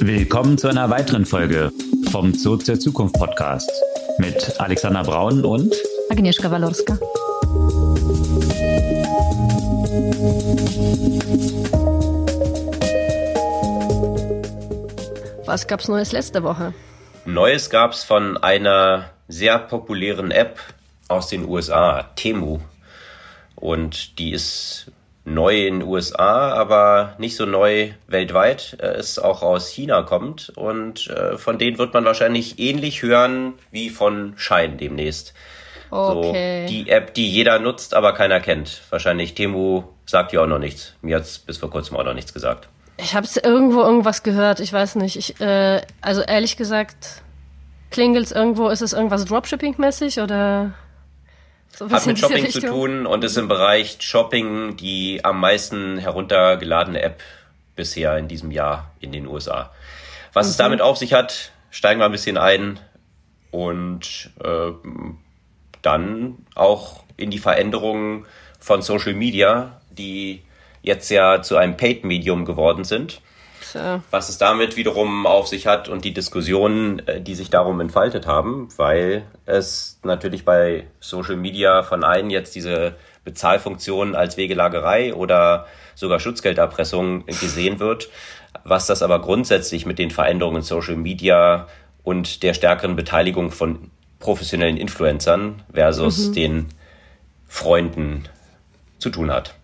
Willkommen zu einer weiteren Folge vom Zoo zur Zukunft Podcast mit Alexander Braun und Agnieszka Walorska. Was gab's Neues letzte Woche? Neues gab's von einer sehr populären App aus den USA, Temu. Und die ist neu in den USA, aber nicht so neu weltweit, äh, es auch aus China kommt. Und äh, von denen wird man wahrscheinlich ähnlich hören wie von Shine demnächst. Okay. So die App, die jeder nutzt, aber keiner kennt. Wahrscheinlich Temu sagt ja auch noch nichts. Mir hat's bis vor kurzem auch noch nichts gesagt. Ich habe irgendwo irgendwas gehört, ich weiß nicht. Ich, äh, also ehrlich gesagt, klingelt's irgendwo, ist es irgendwas Dropshipping-mäßig oder so Hat mit Shopping zu tun und ist im Bereich Shopping die am meisten heruntergeladene App bisher in diesem Jahr in den USA. Was mhm. es damit auf sich hat, steigen wir ein bisschen ein und äh, dann auch in die Veränderungen von Social Media, die jetzt ja zu einem Paid-Medium geworden sind. So. Was es damit wiederum auf sich hat und die Diskussionen, äh, die sich darum entfaltet haben, weil es natürlich bei Social Media von einen jetzt diese Bezahlfunktion als Wegelagerei oder sogar Schutzgelderpressung gesehen wird. Was das aber grundsätzlich mit den Veränderungen in Social Media und der stärkeren Beteiligung von professionellen Influencern versus mhm. den Freunden zu tun hat.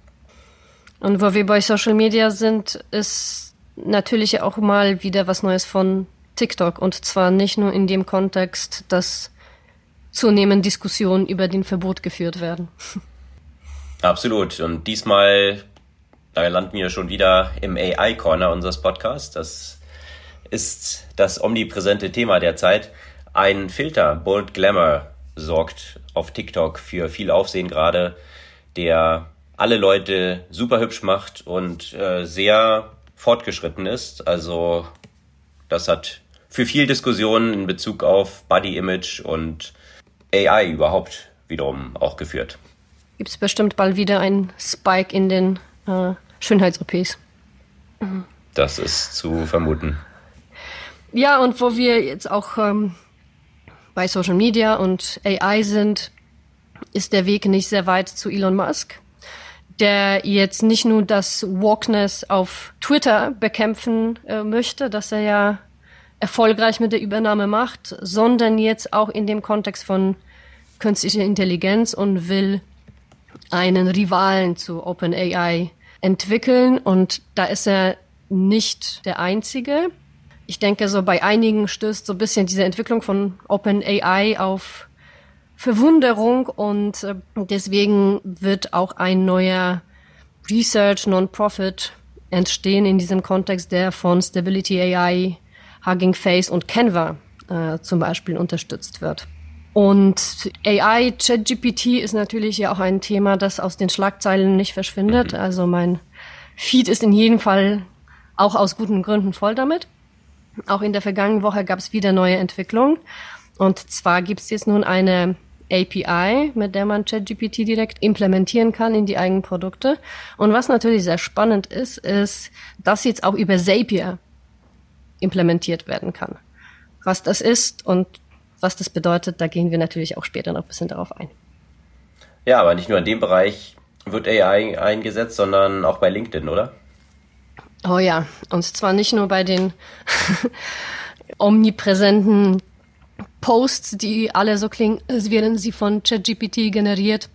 Und wo wir bei Social Media sind, ist natürlich auch mal wieder was Neues von TikTok. Und zwar nicht nur in dem Kontext, dass zunehmend Diskussionen über den Verbot geführt werden. Absolut. Und diesmal, da landen wir schon wieder im AI-Corner unseres Podcasts. Das ist das omnipräsente Thema der Zeit. Ein Filter, Bold Glamour, sorgt auf TikTok für viel Aufsehen gerade, der alle Leute super hübsch macht und äh, sehr fortgeschritten ist. Also das hat für viel Diskussionen in Bezug auf Body Image und AI überhaupt wiederum auch geführt. Gibt es bestimmt bald wieder einen Spike in den äh, Schönheits-OPs. Das ist zu vermuten. Ja, und wo wir jetzt auch ähm, bei Social Media und AI sind, ist der Weg nicht sehr weit zu Elon Musk der jetzt nicht nur das Wokeness auf Twitter bekämpfen äh, möchte, das er ja erfolgreich mit der Übernahme macht, sondern jetzt auch in dem Kontext von künstlicher Intelligenz und will einen Rivalen zu OpenAI entwickeln. Und da ist er nicht der Einzige. Ich denke, so bei einigen stößt so ein bisschen diese Entwicklung von OpenAI auf Verwunderung und äh, deswegen wird auch ein neuer Research Non-Profit entstehen in diesem Kontext, der von Stability AI, Hugging Face und Canva äh, zum Beispiel unterstützt wird. Und AI, ChatGPT ist natürlich ja auch ein Thema, das aus den Schlagzeilen nicht verschwindet. Mhm. Also mein Feed ist in jedem Fall auch aus guten Gründen voll damit. Auch in der vergangenen Woche gab es wieder neue Entwicklungen. Und zwar gibt es jetzt nun eine API, mit der man ChatGPT direkt implementieren kann in die eigenen Produkte. Und was natürlich sehr spannend ist, ist, dass jetzt auch über Zapier implementiert werden kann. Was das ist und was das bedeutet, da gehen wir natürlich auch später noch ein bisschen darauf ein. Ja, aber nicht nur in dem Bereich wird AI eingesetzt, sondern auch bei LinkedIn, oder? Oh ja, und zwar nicht nur bei den omnipräsenten Posts, die alle so klingen, als wären sie von ChatGPT generiert,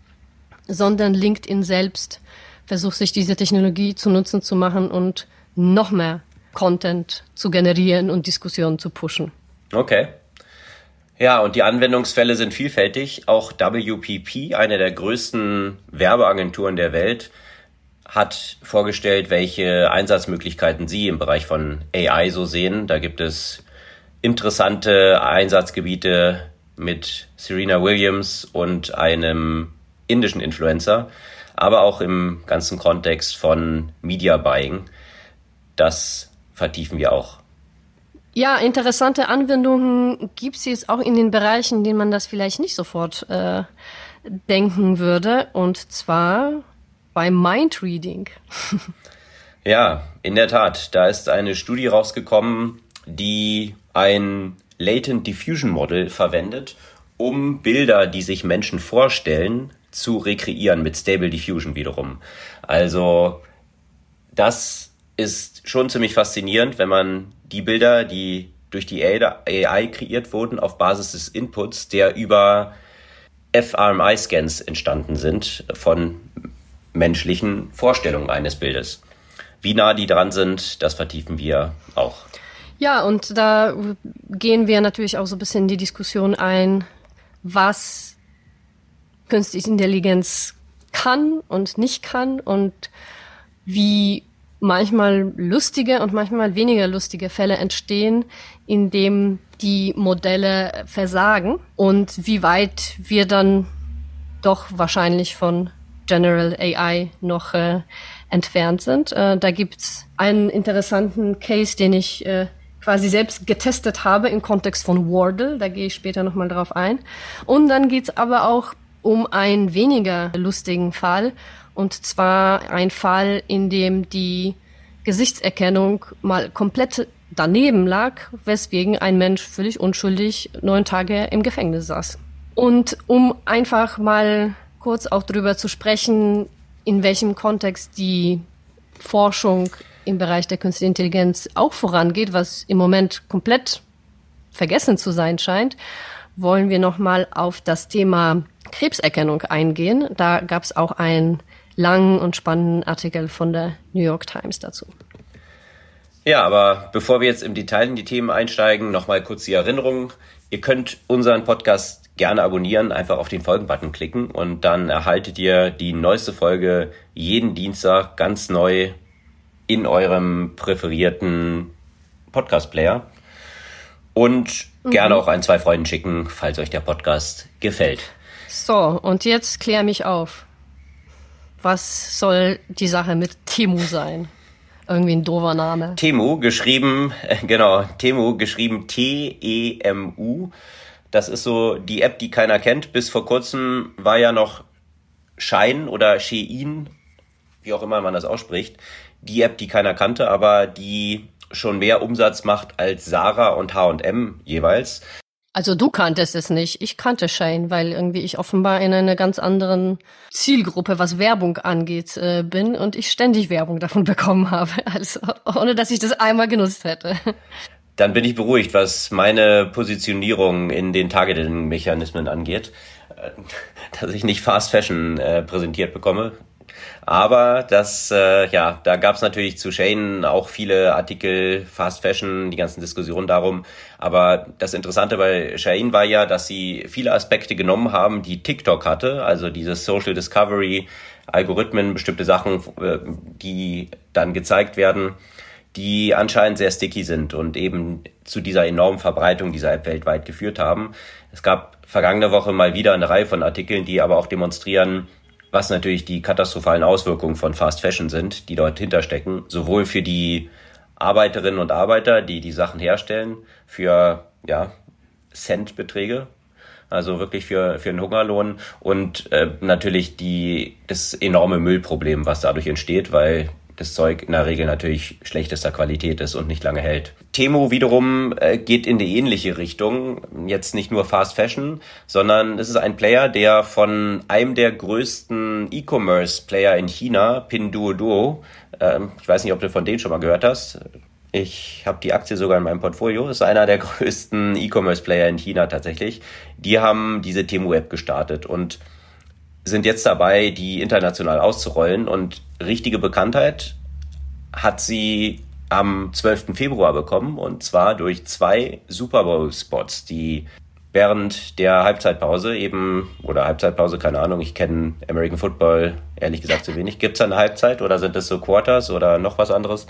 sondern LinkedIn selbst versucht sich diese Technologie zu nutzen zu machen und noch mehr Content zu generieren und Diskussionen zu pushen. Okay. Ja, und die Anwendungsfälle sind vielfältig. Auch WPP, eine der größten Werbeagenturen der Welt, hat vorgestellt, welche Einsatzmöglichkeiten sie im Bereich von AI so sehen. Da gibt es interessante Einsatzgebiete mit Serena Williams und einem indischen Influencer, aber auch im ganzen Kontext von Media Buying. Das vertiefen wir auch. Ja, interessante Anwendungen gibt es jetzt auch in den Bereichen, in denen man das vielleicht nicht sofort äh, denken würde. Und zwar beim Mindreading. ja, in der Tat. Da ist eine Studie rausgekommen die ein Latent Diffusion Model verwendet, um Bilder, die sich Menschen vorstellen, zu rekreieren mit Stable Diffusion wiederum. Also das ist schon ziemlich faszinierend, wenn man die Bilder, die durch die AI kreiert wurden, auf Basis des Inputs, der über fRMI-Scans entstanden sind von menschlichen Vorstellungen eines Bildes. Wie nah die dran sind, das vertiefen wir auch. Ja, und da gehen wir natürlich auch so ein bisschen in die Diskussion ein, was künstliche Intelligenz kann und nicht kann und wie manchmal lustige und manchmal weniger lustige Fälle entstehen, in dem die Modelle versagen und wie weit wir dann doch wahrscheinlich von General AI noch äh, entfernt sind. Äh, da gibt's einen interessanten Case, den ich äh, quasi selbst getestet habe im Kontext von Wardle. Da gehe ich später nochmal drauf ein. Und dann geht's aber auch um einen weniger lustigen Fall. Und zwar ein Fall, in dem die Gesichtserkennung mal komplett daneben lag, weswegen ein Mensch völlig unschuldig neun Tage im Gefängnis saß. Und um einfach mal kurz auch darüber zu sprechen, in welchem Kontext die Forschung im Bereich der künstlichen Intelligenz auch vorangeht, was im Moment komplett vergessen zu sein scheint, wollen wir nochmal auf das Thema Krebserkennung eingehen. Da gab es auch einen langen und spannenden Artikel von der New York Times dazu. Ja, aber bevor wir jetzt im Detail in die Themen einsteigen, nochmal kurz die Erinnerung. Ihr könnt unseren Podcast gerne abonnieren, einfach auf den Folgen-Button klicken und dann erhaltet ihr die neueste Folge jeden Dienstag ganz neu in eurem präferierten Podcast-Player. Und mhm. gerne auch ein, zwei Freunden schicken, falls euch der Podcast gefällt. So, und jetzt klär mich auf. Was soll die Sache mit Temu sein? Irgendwie ein doofer Name. Temu, geschrieben, äh, genau, Temu, geschrieben T-E-M-U. Das ist so die App, die keiner kennt. Bis vor kurzem war ja noch Shine oder Shein, wie auch immer man das ausspricht, die App, die keiner kannte, aber die schon mehr Umsatz macht als Sarah und H&M jeweils. Also du kanntest es nicht. Ich kannte Shane, weil irgendwie ich offenbar in einer ganz anderen Zielgruppe, was Werbung angeht, äh, bin und ich ständig Werbung davon bekommen habe, also ohne dass ich das einmal genutzt hätte. Dann bin ich beruhigt, was meine Positionierung in den Targeting-Mechanismen angeht, äh, dass ich nicht Fast Fashion äh, präsentiert bekomme. Aber das, äh, ja, da gab es natürlich zu Shane auch viele Artikel, Fast Fashion, die ganzen Diskussionen darum. Aber das Interessante bei Shane war ja, dass sie viele Aspekte genommen haben, die TikTok hatte, also dieses Social Discovery, Algorithmen, bestimmte Sachen, äh, die dann gezeigt werden, die anscheinend sehr sticky sind und eben zu dieser enormen Verbreitung dieser App weltweit geführt haben. Es gab vergangene Woche mal wieder eine Reihe von Artikeln, die aber auch demonstrieren, was natürlich die katastrophalen Auswirkungen von Fast Fashion sind, die dort hinterstecken, sowohl für die Arbeiterinnen und Arbeiter, die die Sachen herstellen, für ja, Centbeträge, also wirklich für, für einen Hungerlohn und äh, natürlich die, das enorme Müllproblem, was dadurch entsteht, weil das Zeug in der Regel natürlich schlechtester Qualität ist und nicht lange hält. Temo wiederum äh, geht in die ähnliche Richtung. Jetzt nicht nur Fast Fashion, sondern es ist ein Player, der von einem der größten E-Commerce-Player in China, Pinduoduo, äh, ich weiß nicht, ob du von denen schon mal gehört hast. Ich habe die Aktie sogar in meinem Portfolio. Das ist einer der größten E-Commerce-Player in China tatsächlich. Die haben diese Temu-App gestartet und sind jetzt dabei, die international auszurollen und richtige Bekanntheit hat sie am 12. Februar bekommen und zwar durch zwei Super Bowl Spots, die während der Halbzeitpause eben, oder Halbzeitpause, keine Ahnung, ich kenne American Football ehrlich gesagt zu wenig. Gibt es eine Halbzeit oder sind es so Quarters oder noch was anderes?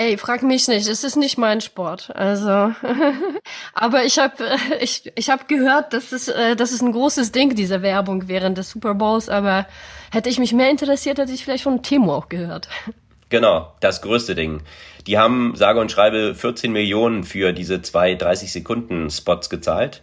Ey, frag mich nicht, es ist nicht mein Sport. Also, aber ich habe ich, ich hab gehört, dass es, äh, das ist ein großes Ding, diese Werbung während des Super Bowls, aber hätte ich mich mehr interessiert, hätte ich vielleicht von Temo auch gehört. Genau, das größte Ding. Die haben, sage und schreibe, 14 Millionen für diese zwei 30 Sekunden Spots gezahlt.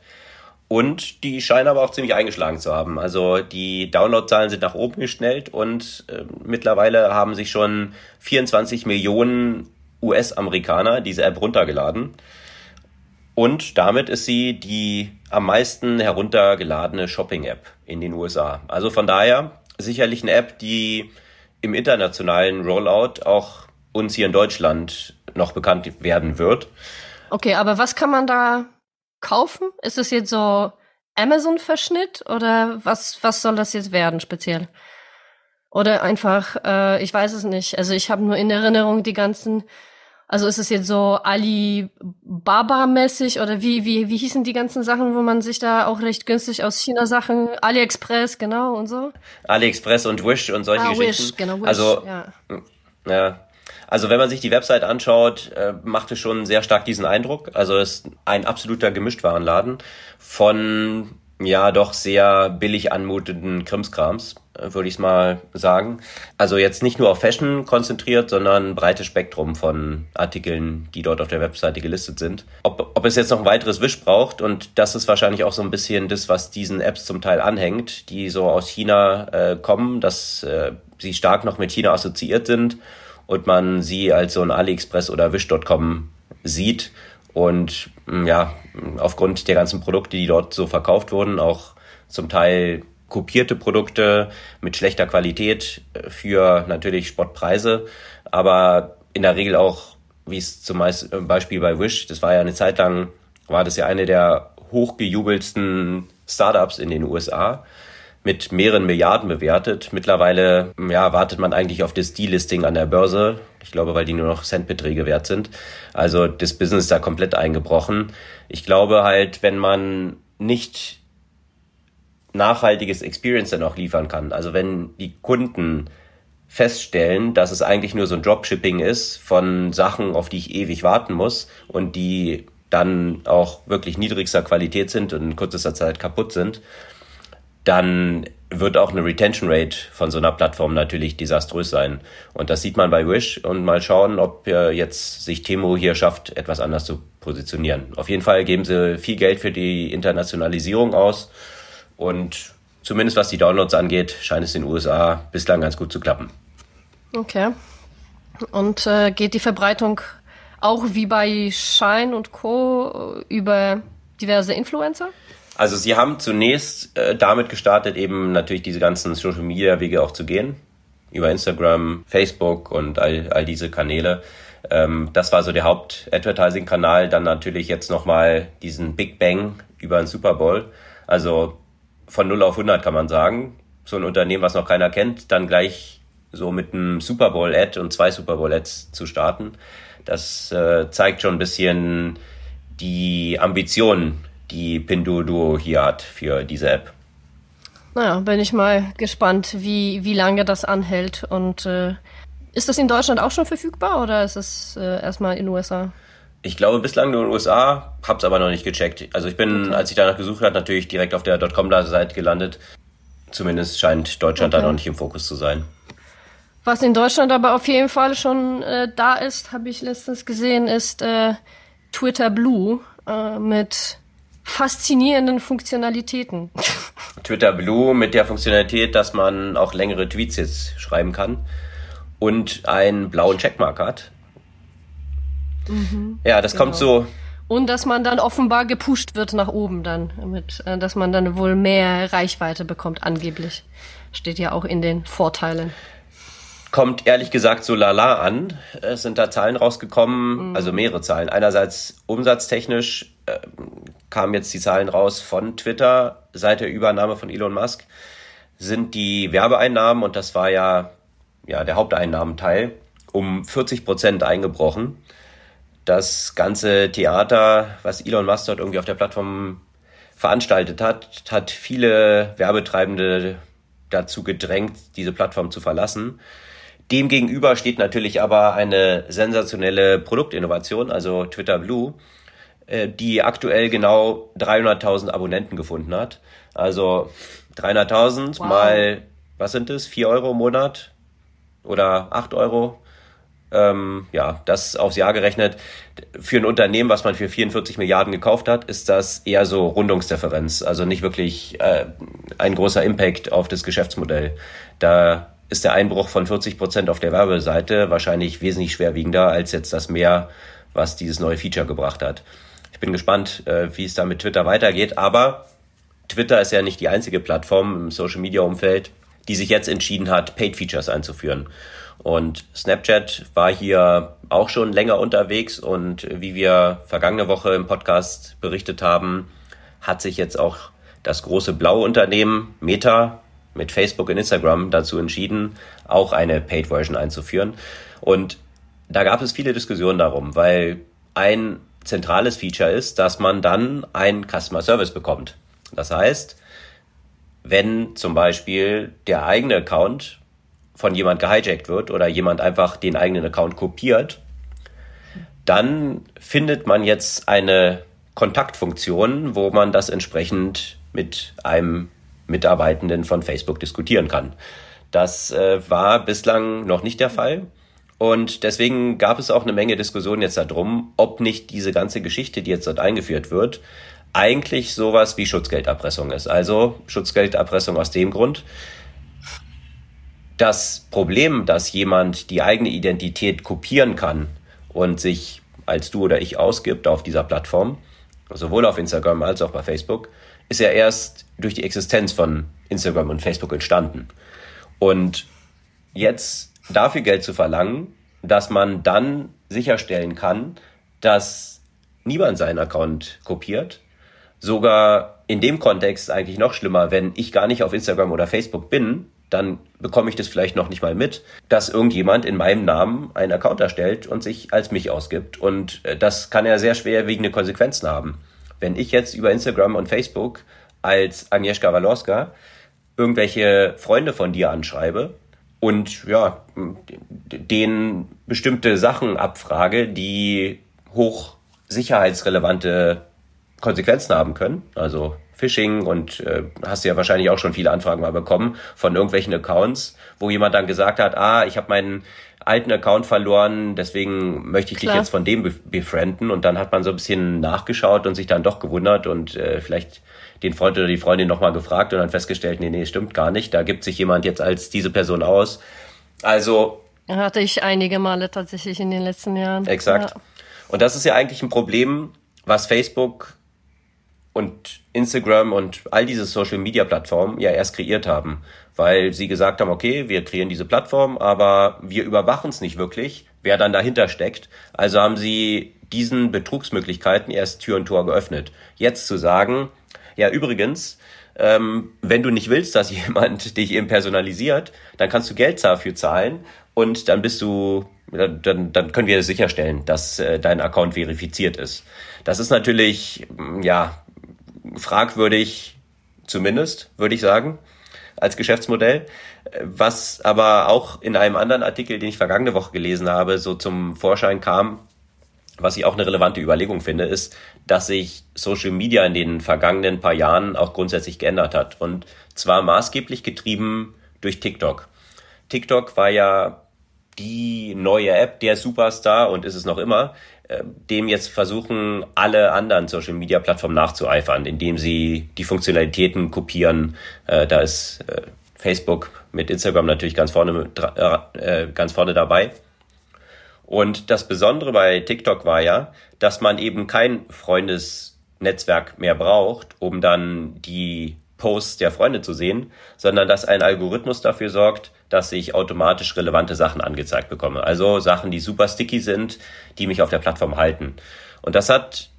Und die scheinen aber auch ziemlich eingeschlagen zu haben. Also die Downloadzahlen sind nach oben geschnellt und äh, mittlerweile haben sich schon 24 Millionen US-Amerikaner diese App runtergeladen. Und damit ist sie die am meisten heruntergeladene Shopping-App in den USA. Also von daher sicherlich eine App, die im internationalen Rollout auch uns hier in Deutschland noch bekannt werden wird. Okay, aber was kann man da kaufen? Ist es jetzt so Amazon-Verschnitt oder was, was soll das jetzt werden speziell? Oder einfach, äh, ich weiß es nicht. Also ich habe nur in Erinnerung die ganzen, also ist es jetzt so Alibaba-mäßig oder wie, wie, wie hießen die ganzen Sachen, wo man sich da auch recht günstig aus China Sachen, AliExpress, genau und so? AliExpress und Wish und solche ah, Geschichten. Wish, genau, Wish, also, ja. ja. Also wenn man sich die Website anschaut, äh, macht es schon sehr stark diesen Eindruck. Also es ist ein absoluter Gemischtwarenladen von ja doch sehr billig anmutenden Krimskrams, äh, würde ich mal sagen. Also jetzt nicht nur auf Fashion konzentriert, sondern ein breites Spektrum von Artikeln, die dort auf der Webseite gelistet sind. Ob, ob es jetzt noch ein weiteres Wisch braucht und das ist wahrscheinlich auch so ein bisschen das, was diesen Apps zum Teil anhängt, die so aus China äh, kommen, dass äh, sie stark noch mit China assoziiert sind und man sie als so ein AliExpress oder Wish.com sieht und ja, aufgrund der ganzen Produkte, die dort so verkauft wurden, auch zum Teil kopierte Produkte mit schlechter Qualität äh, für natürlich Spottpreise, aber in der Regel auch, wie es zum äh, Beispiel bei Wish, das war ja eine Zeit lang, war das ja eine der hochgejubelsten Startups in den USA mit mehreren Milliarden bewertet. Mittlerweile ja, wartet man eigentlich auf das Delisting an der Börse. Ich glaube, weil die nur noch Centbeträge wert sind. Also das Business ist da komplett eingebrochen. Ich glaube halt, wenn man nicht nachhaltiges Experience dann auch liefern kann, also wenn die Kunden feststellen, dass es eigentlich nur so ein Dropshipping ist von Sachen, auf die ich ewig warten muss und die dann auch wirklich niedrigster Qualität sind und in kürzester Zeit kaputt sind, dann wird auch eine Retention Rate von so einer Plattform natürlich desaströs sein. Und das sieht man bei Wish und mal schauen, ob jetzt sich Temo hier schafft, etwas anders zu positionieren. Auf jeden Fall geben sie viel Geld für die Internationalisierung aus und zumindest was die Downloads angeht, scheint es in den USA bislang ganz gut zu klappen. Okay. Und äh, geht die Verbreitung auch wie bei Shine und Co. über diverse Influencer? Also sie haben zunächst äh, damit gestartet, eben natürlich diese ganzen Social Media Wege auch zu gehen. Über Instagram, Facebook und all, all diese Kanäle. Ähm, das war so der Haupt-Advertising-Kanal. Dann natürlich jetzt nochmal diesen Big Bang über den Super Bowl. Also von 0 auf 100 kann man sagen. So ein Unternehmen, was noch keiner kennt, dann gleich so mit einem Super Bowl-Ad und zwei Super Bowl-Ads zu starten. Das äh, zeigt schon ein bisschen die Ambitionen die Pinduoduo hier hat für diese App. Naja, bin ich mal gespannt, wie, wie lange das anhält. Und äh, ist das in Deutschland auch schon verfügbar oder ist es äh, erstmal in den USA? Ich glaube bislang nur in den USA, hab's aber noch nicht gecheckt. Also ich bin, okay. als ich danach gesucht habe, natürlich direkt auf der .com-Seite gelandet. Zumindest scheint Deutschland okay. da noch nicht im Fokus zu sein. Was in Deutschland aber auf jeden Fall schon äh, da ist, habe ich letztens gesehen, ist äh, Twitter Blue äh, mit faszinierenden Funktionalitäten. Twitter Blue mit der Funktionalität, dass man auch längere Tweets jetzt schreiben kann und einen blauen Checkmark hat. Mhm, ja, das genau. kommt so. Und dass man dann offenbar gepusht wird nach oben dann, mit, äh, dass man dann wohl mehr Reichweite bekommt, angeblich. Steht ja auch in den Vorteilen kommt ehrlich gesagt so lala an. Es sind da Zahlen rausgekommen, mhm. also mehrere Zahlen. Einerseits umsatztechnisch äh, kamen jetzt die Zahlen raus von Twitter seit der Übernahme von Elon Musk, sind die Werbeeinnahmen, und das war ja, ja der Haupteinnahmenteil, um 40 Prozent eingebrochen. Das ganze Theater, was Elon Musk dort irgendwie auf der Plattform veranstaltet hat, hat viele Werbetreibende dazu gedrängt, diese Plattform zu verlassen. Demgegenüber steht natürlich aber eine sensationelle Produktinnovation, also Twitter Blue, äh, die aktuell genau 300.000 Abonnenten gefunden hat. Also 300.000 wow. mal, was sind das, 4 Euro im Monat oder 8 Euro? Ähm, ja, das aufs Jahr gerechnet. Für ein Unternehmen, was man für 44 Milliarden gekauft hat, ist das eher so Rundungsdifferenz. Also nicht wirklich äh, ein großer Impact auf das Geschäftsmodell. Da ist der Einbruch von 40 Prozent auf der Werbeseite wahrscheinlich wesentlich schwerwiegender als jetzt das Mehr, was dieses neue Feature gebracht hat. Ich bin gespannt, äh, wie es da mit Twitter weitergeht, aber Twitter ist ja nicht die einzige Plattform im Social Media Umfeld, die sich jetzt entschieden hat, Paid Features einzuführen. Und Snapchat war hier auch schon länger unterwegs und wie wir vergangene Woche im Podcast berichtet haben, hat sich jetzt auch das große blaue Unternehmen Meta mit Facebook und Instagram dazu entschieden, auch eine Paid Version einzuführen. Und da gab es viele Diskussionen darum, weil ein zentrales Feature ist, dass man dann einen Customer Service bekommt. Das heißt, wenn zum Beispiel der eigene Account von jemand gehijackt wird oder jemand einfach den eigenen Account kopiert, dann findet man jetzt eine Kontaktfunktion, wo man das entsprechend mit einem Mitarbeitenden von Facebook diskutieren kann. Das äh, war bislang noch nicht der Fall. Und deswegen gab es auch eine Menge Diskussionen jetzt darum, ob nicht diese ganze Geschichte, die jetzt dort eingeführt wird, eigentlich sowas wie Schutzgelderpressung ist. Also Schutzgelderpressung aus dem Grund, das Problem, dass jemand die eigene Identität kopieren kann und sich als du oder ich ausgibt auf dieser Plattform, sowohl auf Instagram als auch bei Facebook, ist ja erst durch die Existenz von Instagram und Facebook entstanden. Und jetzt dafür Geld zu verlangen, dass man dann sicherstellen kann, dass niemand seinen Account kopiert, sogar in dem Kontext eigentlich noch schlimmer, wenn ich gar nicht auf Instagram oder Facebook bin, dann bekomme ich das vielleicht noch nicht mal mit, dass irgendjemand in meinem Namen einen Account erstellt und sich als mich ausgibt. Und äh, das kann ja sehr schwerwiegende Konsequenzen haben. Wenn ich jetzt über Instagram und Facebook als Agnieszka Walorska irgendwelche Freunde von dir anschreibe und ja, denen bestimmte Sachen abfrage, die hoch sicherheitsrelevante Konsequenzen haben können, also Phishing und äh, hast ja wahrscheinlich auch schon viele Anfragen mal bekommen von irgendwelchen Accounts, wo jemand dann gesagt hat, ah, ich habe meinen alten Account verloren, deswegen möchte ich Klar. dich jetzt von dem befrienden und dann hat man so ein bisschen nachgeschaut und sich dann doch gewundert und äh, vielleicht den Freund oder die Freundin nochmal gefragt und dann festgestellt, nee, nee, stimmt gar nicht, da gibt sich jemand jetzt als diese Person aus. Also hatte ich einige Male tatsächlich in den letzten Jahren. Exakt. Ja. Und das ist ja eigentlich ein Problem, was Facebook und Instagram und all diese Social Media Plattformen ja erst kreiert haben, weil sie gesagt haben, okay, wir kreieren diese Plattform, aber wir überwachen es nicht wirklich, wer dann dahinter steckt. Also haben sie diesen Betrugsmöglichkeiten erst Tür und Tor geöffnet. Jetzt zu sagen, ja übrigens, ähm, wenn du nicht willst, dass jemand dich eben personalisiert, dann kannst du Geld dafür zahlen und dann bist du, dann, dann können wir sicherstellen, dass äh, dein Account verifiziert ist. Das ist natürlich, ja, fragwürdig, zumindest, würde ich sagen, als Geschäftsmodell. Was aber auch in einem anderen Artikel, den ich vergangene Woche gelesen habe, so zum Vorschein kam, was ich auch eine relevante Überlegung finde, ist, dass sich Social Media in den vergangenen paar Jahren auch grundsätzlich geändert hat. Und zwar maßgeblich getrieben durch TikTok. TikTok war ja die neue App, der Superstar und ist es noch immer, dem jetzt versuchen, alle anderen Social Media Plattformen nachzueifern, indem sie die Funktionalitäten kopieren. Äh, da ist äh, Facebook mit Instagram natürlich ganz vorne, ganz vorne dabei. Und das Besondere bei TikTok war ja, dass man eben kein Freundesnetzwerk mehr braucht, um dann die Posts der Freunde zu sehen, sondern dass ein Algorithmus dafür sorgt, dass ich automatisch relevante Sachen angezeigt bekomme. Also Sachen, die super sticky sind, die mich auf der Plattform halten. Und das hat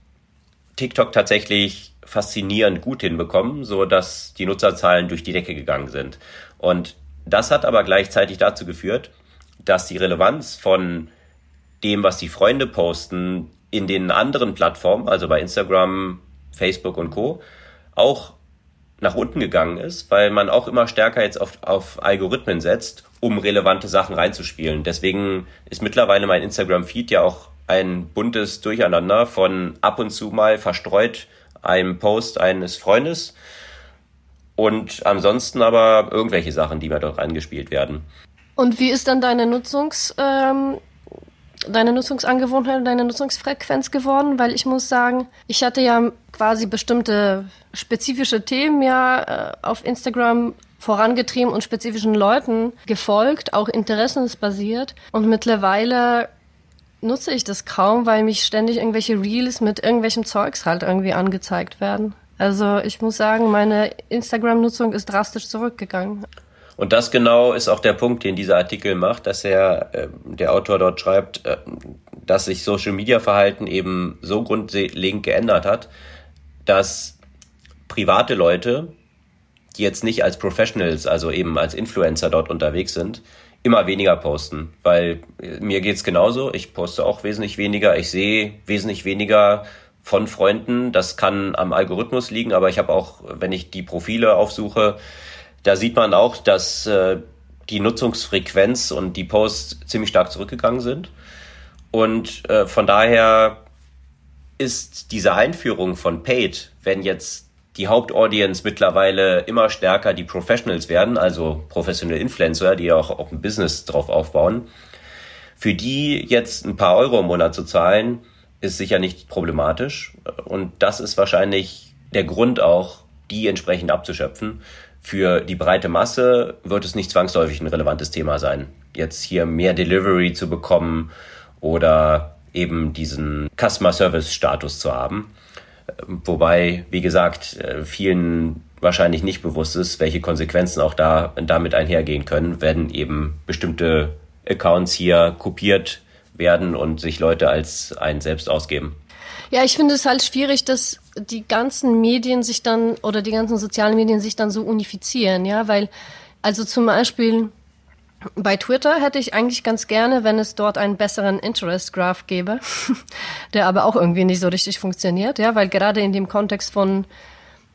TikTok tatsächlich faszinierend gut hinbekommen, so dass die Nutzerzahlen durch die Decke gegangen sind. Und das hat aber gleichzeitig dazu geführt, dass die Relevanz von dem, was die Freunde posten, in den anderen Plattformen, also bei Instagram, Facebook und Co., auch nach unten gegangen ist, weil man auch immer stärker jetzt auf, auf Algorithmen setzt, um relevante Sachen reinzuspielen. Deswegen ist mittlerweile mein Instagram-Feed ja auch ein buntes Durcheinander von ab und zu mal verstreut einem Post eines Freundes und ansonsten aber irgendwelche Sachen, die mir dort reingespielt werden. Und wie ist dann deine Nutzungs, ähm, deine Nutzungsangewohnheit, deine Nutzungsfrequenz geworden? Weil ich muss sagen, ich hatte ja quasi bestimmte spezifische Themen ja äh, auf Instagram vorangetrieben und spezifischen Leuten gefolgt, auch interessensbasiert. Und mittlerweile nutze ich das kaum, weil mich ständig irgendwelche Reels mit irgendwelchem Zeugs halt irgendwie angezeigt werden. Also ich muss sagen, meine Instagram-Nutzung ist drastisch zurückgegangen. Und das genau ist auch der Punkt, den dieser Artikel macht, dass er, äh, der Autor dort schreibt, äh, dass sich Social Media Verhalten eben so grundlegend geändert hat, dass private Leute, die jetzt nicht als Professionals, also eben als Influencer dort unterwegs sind, immer weniger posten, weil äh, mir geht's genauso. Ich poste auch wesentlich weniger. Ich sehe wesentlich weniger von Freunden. Das kann am Algorithmus liegen, aber ich habe auch, wenn ich die Profile aufsuche, da sieht man auch, dass äh, die Nutzungsfrequenz und die Posts ziemlich stark zurückgegangen sind. Und äh, von daher ist diese Einführung von Paid, wenn jetzt die Hauptaudience mittlerweile immer stärker die Professionals werden, also professionelle Influencer, die auch, auch ein Business drauf aufbauen. Für die jetzt ein paar Euro im Monat zu zahlen, ist sicher nicht problematisch. Und das ist wahrscheinlich der Grund auch, die entsprechend abzuschöpfen. Für die breite Masse wird es nicht zwangsläufig ein relevantes Thema sein, jetzt hier mehr Delivery zu bekommen oder eben diesen Customer Service Status zu haben. Wobei, wie gesagt, äh, vielen wahrscheinlich nicht bewusst ist, welche Konsequenzen auch da damit einhergehen können, wenn eben bestimmte Accounts hier kopiert werden und sich Leute als einen selbst ausgeben. Ja, ich finde es halt schwierig, dass die ganzen Medien sich dann oder die ganzen sozialen Medien sich dann so unifizieren, ja, weil also zum Beispiel bei Twitter hätte ich eigentlich ganz gerne, wenn es dort einen besseren Interest Graph gäbe, der aber auch irgendwie nicht so richtig funktioniert, ja, weil gerade in dem Kontext von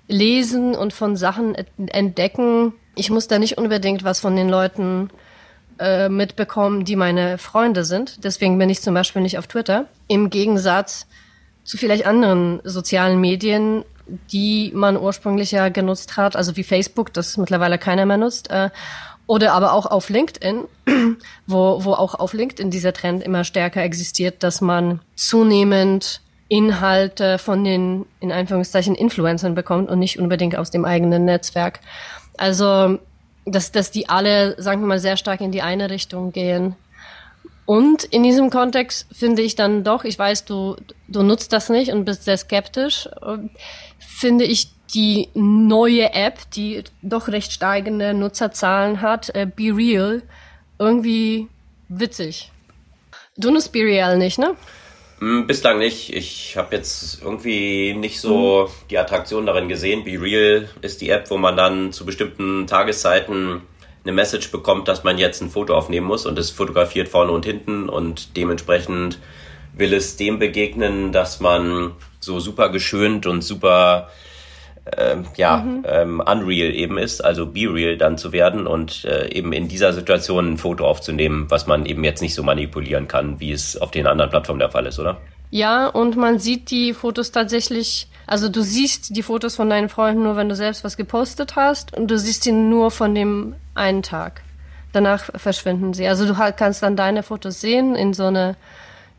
Lesen und von Sachen entdecken, ich muss da nicht unbedingt was von den Leuten äh, mitbekommen, die meine Freunde sind. Deswegen bin ich zum Beispiel nicht auf Twitter. Im Gegensatz zu vielleicht anderen sozialen Medien, die man ursprünglich ja genutzt hat, also wie Facebook, das mittlerweile keiner mehr nutzt. Äh, oder aber auch auf LinkedIn, wo, wo auch auf LinkedIn dieser Trend immer stärker existiert, dass man zunehmend Inhalte von den, in Anführungszeichen, Influencern bekommt und nicht unbedingt aus dem eigenen Netzwerk. Also, dass, dass die alle, sagen wir mal, sehr stark in die eine Richtung gehen. Und in diesem Kontext finde ich dann doch, ich weiß, du, du nutzt das nicht und bist sehr skeptisch, finde ich die neue App, die doch recht steigende Nutzerzahlen hat, äh, Be Real, irgendwie witzig. Du nutzt Be Real nicht, ne? Hm, bislang nicht. Ich habe jetzt irgendwie nicht so mhm. die Attraktion darin gesehen. Be Real ist die App, wo man dann zu bestimmten Tageszeiten eine Message bekommt, dass man jetzt ein Foto aufnehmen muss und es fotografiert vorne und hinten und dementsprechend will es dem begegnen, dass man so super geschönt und super ähm, ja, mhm. ähm, unreal eben ist, also be real dann zu werden und äh, eben in dieser Situation ein Foto aufzunehmen, was man eben jetzt nicht so manipulieren kann, wie es auf den anderen Plattformen der Fall ist, oder? Ja, und man sieht die Fotos tatsächlich, also du siehst die Fotos von deinen Freunden nur, wenn du selbst was gepostet hast und du siehst sie nur von dem einen Tag. Danach verschwinden sie. Also du kannst dann deine Fotos sehen in so eine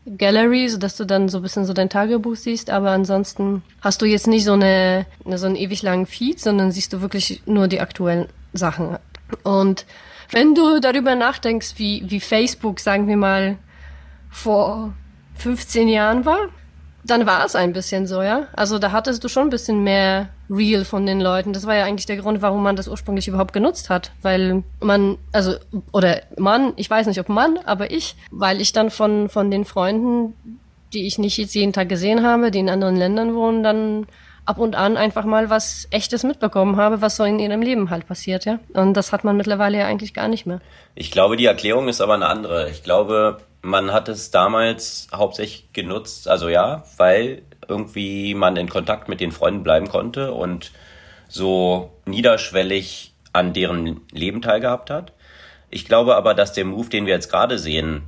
Gallery, so dass du dann so ein bisschen so dein Tagebuch siehst, aber ansonsten hast du jetzt nicht so eine, so einen ewig langen Feed, sondern siehst du wirklich nur die aktuellen Sachen. Und wenn du darüber nachdenkst, wie, wie Facebook, sagen wir mal, vor 15 Jahren war, dann war es ein bisschen so, ja. Also da hattest du schon ein bisschen mehr Real von den Leuten. Das war ja eigentlich der Grund, warum man das ursprünglich überhaupt genutzt hat. Weil man, also, oder Mann, ich weiß nicht, ob Mann, aber ich, weil ich dann von, von den Freunden, die ich nicht jetzt jeden Tag gesehen habe, die in anderen Ländern wohnen, dann ab und an einfach mal was Echtes mitbekommen habe, was so in ihrem Leben halt passiert, ja. Und das hat man mittlerweile ja eigentlich gar nicht mehr. Ich glaube, die Erklärung ist aber eine andere. Ich glaube, man hat es damals hauptsächlich genutzt, also ja, weil irgendwie man in Kontakt mit den Freunden bleiben konnte und so niederschwellig an deren Leben teilgehabt hat. Ich glaube aber, dass der Move, den wir jetzt gerade sehen,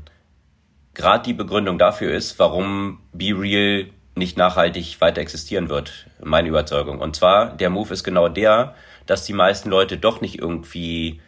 gerade die Begründung dafür ist, warum Be Real nicht nachhaltig weiter existieren wird, meine Überzeugung. Und zwar, der Move ist genau der, dass die meisten Leute doch nicht irgendwie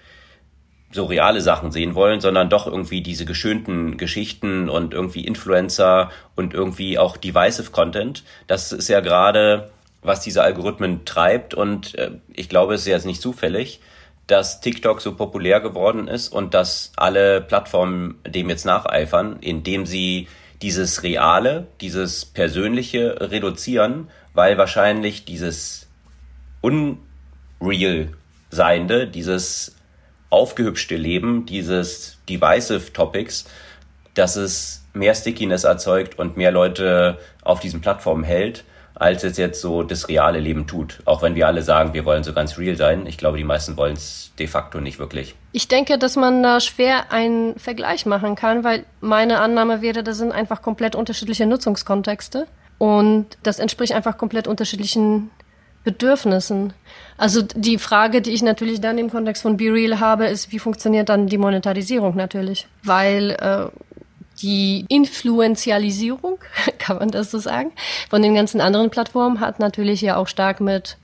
so reale Sachen sehen wollen, sondern doch irgendwie diese geschönten Geschichten und irgendwie Influencer und irgendwie auch divisive Content. Das ist ja gerade, was diese Algorithmen treibt und äh, ich glaube, es ist jetzt nicht zufällig, dass TikTok so populär geworden ist und dass alle Plattformen dem jetzt nacheifern, indem sie dieses Reale, dieses Persönliche reduzieren, weil wahrscheinlich dieses Unreal Seiende, dieses aufgehübschte Leben, dieses Divisive Topics, dass es mehr Stickiness erzeugt und mehr Leute auf diesen Plattformen hält, als es jetzt so das reale Leben tut. Auch wenn wir alle sagen, wir wollen so ganz real sein. Ich glaube, die meisten wollen es de facto nicht wirklich. Ich denke, dass man da schwer einen Vergleich machen kann, weil meine Annahme wäre, das sind einfach komplett unterschiedliche Nutzungskontexte. Und das entspricht einfach komplett unterschiedlichen Bedürfnissen. Also die Frage, die ich natürlich dann im Kontext von BeReal habe, ist, wie funktioniert dann die Monetarisierung natürlich? Weil äh, die Influenzialisierung, kann man das so sagen, von den ganzen anderen Plattformen hat natürlich ja auch stark mit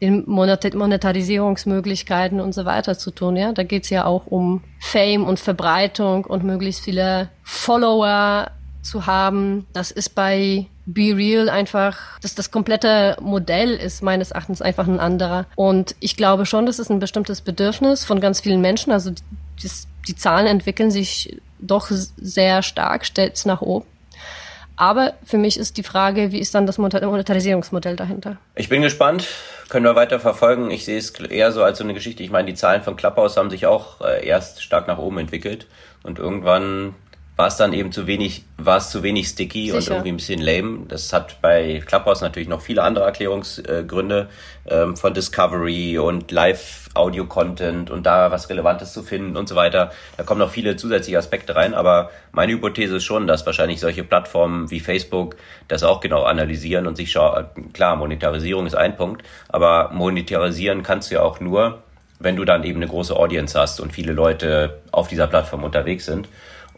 den Monetarisierungsmöglichkeiten und so weiter zu tun. Ja, da geht's ja auch um Fame und Verbreitung und möglichst viele Follower zu haben. Das ist bei Be Real einfach, dass das komplette Modell ist meines Erachtens einfach ein anderer. Und ich glaube schon, das ist ein bestimmtes Bedürfnis von ganz vielen Menschen. Also die, die Zahlen entwickeln sich doch sehr stark, stellt nach oben. Aber für mich ist die Frage, wie ist dann das Monetarisierungsmodell dahinter? Ich bin gespannt. Können wir weiter verfolgen. Ich sehe es eher so als so eine Geschichte. Ich meine, die Zahlen von Clubhouse haben sich auch äh, erst stark nach oben entwickelt. Und irgendwann war es dann eben zu wenig, war es zu wenig sticky Sicher. und irgendwie ein bisschen lame. Das hat bei Clubhouse natürlich noch viele andere Erklärungsgründe ähm, von Discovery und Live-Audio-Content und da was Relevantes zu finden und so weiter. Da kommen noch viele zusätzliche Aspekte rein, aber meine Hypothese ist schon, dass wahrscheinlich solche Plattformen wie Facebook das auch genau analysieren und sich schauen, klar, Monetarisierung ist ein Punkt, aber monetarisieren kannst du ja auch nur, wenn du dann eben eine große Audience hast und viele Leute auf dieser Plattform unterwegs sind.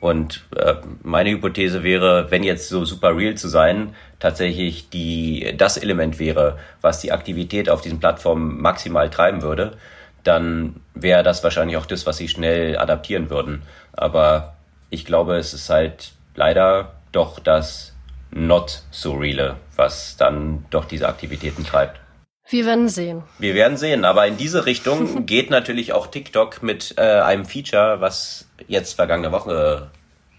Und äh, meine Hypothese wäre, wenn jetzt so super real zu sein, tatsächlich die, das Element wäre, was die Aktivität auf diesen Plattformen maximal treiben würde, dann wäre das wahrscheinlich auch das, was sie schnell adaptieren würden. Aber ich glaube, es ist halt leider doch das not so reale, was dann doch diese Aktivitäten treibt. Wir werden sehen. Wir werden sehen, aber in diese Richtung geht natürlich auch TikTok mit äh, einem Feature, was jetzt vergangene Woche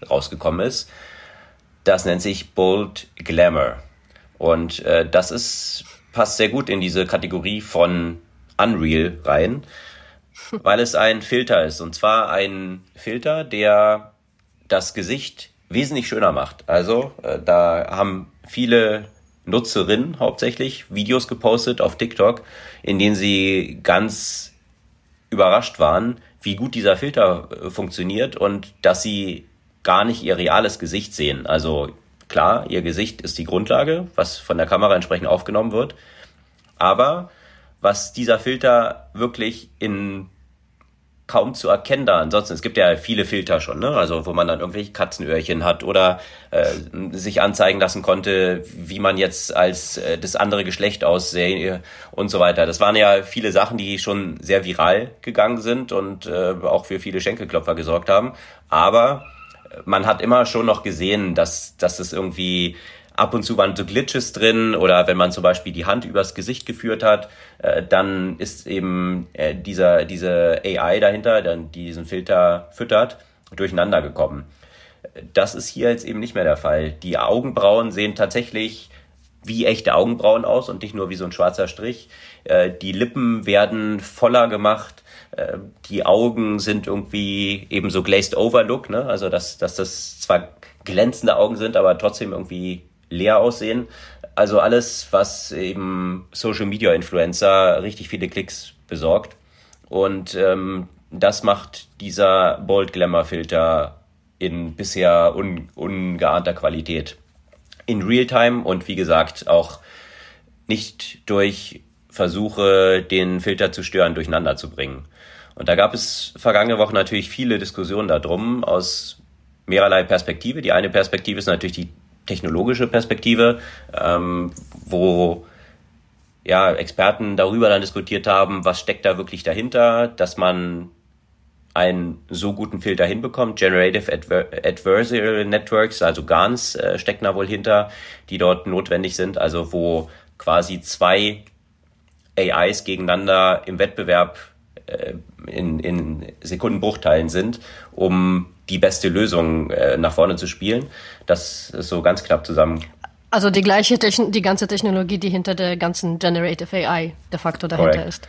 rausgekommen ist. Das nennt sich Bold Glamour. Und äh, das ist, passt sehr gut in diese Kategorie von Unreal rein, weil es ein Filter ist. Und zwar ein Filter, der das Gesicht wesentlich schöner macht. Also äh, da haben viele Nutzerinnen hauptsächlich Videos gepostet auf TikTok, in denen sie ganz überrascht waren, wie gut dieser Filter äh, funktioniert und dass sie gar nicht ihr reales Gesicht sehen. Also klar, ihr Gesicht ist die Grundlage, was von der Kamera entsprechend aufgenommen wird. Aber was dieser Filter wirklich in kaum zu erkennen da. Ansonsten, es gibt ja viele Filter schon, ne? Also wo man dann irgendwelche Katzenöhrchen hat oder äh, sich anzeigen lassen konnte, wie man jetzt als äh, das andere Geschlecht aussehe und so weiter. Das waren ja viele Sachen, die schon sehr viral gegangen sind und äh, auch für viele Schenkelklopfer gesorgt haben. Aber man hat immer schon noch gesehen, dass, dass es irgendwie ab und zu waren so Glitches drin oder wenn man zum Beispiel die Hand übers Gesicht geführt hat, äh, dann ist eben äh, dieser, diese AI dahinter, dann diesen Filter füttert, durcheinander gekommen. Das ist hier jetzt eben nicht mehr der Fall. Die Augenbrauen sehen tatsächlich wie echte Augenbrauen aus und nicht nur wie so ein schwarzer Strich. Äh, die Lippen werden voller gemacht. Äh, die Augen sind irgendwie eben so glazed over Look, ne? Also dass, dass das zwar glänzende Augen sind, aber trotzdem irgendwie leer aussehen. Also alles, was eben Social Media Influencer richtig viele Klicks besorgt. Und ähm, das macht dieser Bold Glamour Filter in bisher un ungeahnter Qualität. In Realtime und wie gesagt auch nicht durch Versuche, den Filter zu stören, durcheinander zu bringen. Und da gab es vergangene Woche natürlich viele Diskussionen darum aus mehrerlei Perspektive. Die eine Perspektive ist natürlich die technologische Perspektive, ähm, wo ja, Experten darüber dann diskutiert haben, was steckt da wirklich dahinter, dass man einen so guten Filter hinbekommt. Generative Adver Adversarial Networks, also GANs, äh, stecken da wohl hinter, die dort notwendig sind, also wo quasi zwei AIs gegeneinander im Wettbewerb äh, in, in Sekundenbruchteilen sind, um die beste Lösung äh, nach vorne zu spielen. Das ist so ganz knapp zusammen. Also die gleiche Techn die ganze Technologie, die hinter der ganzen Generative AI de facto dahinter Correct. ist.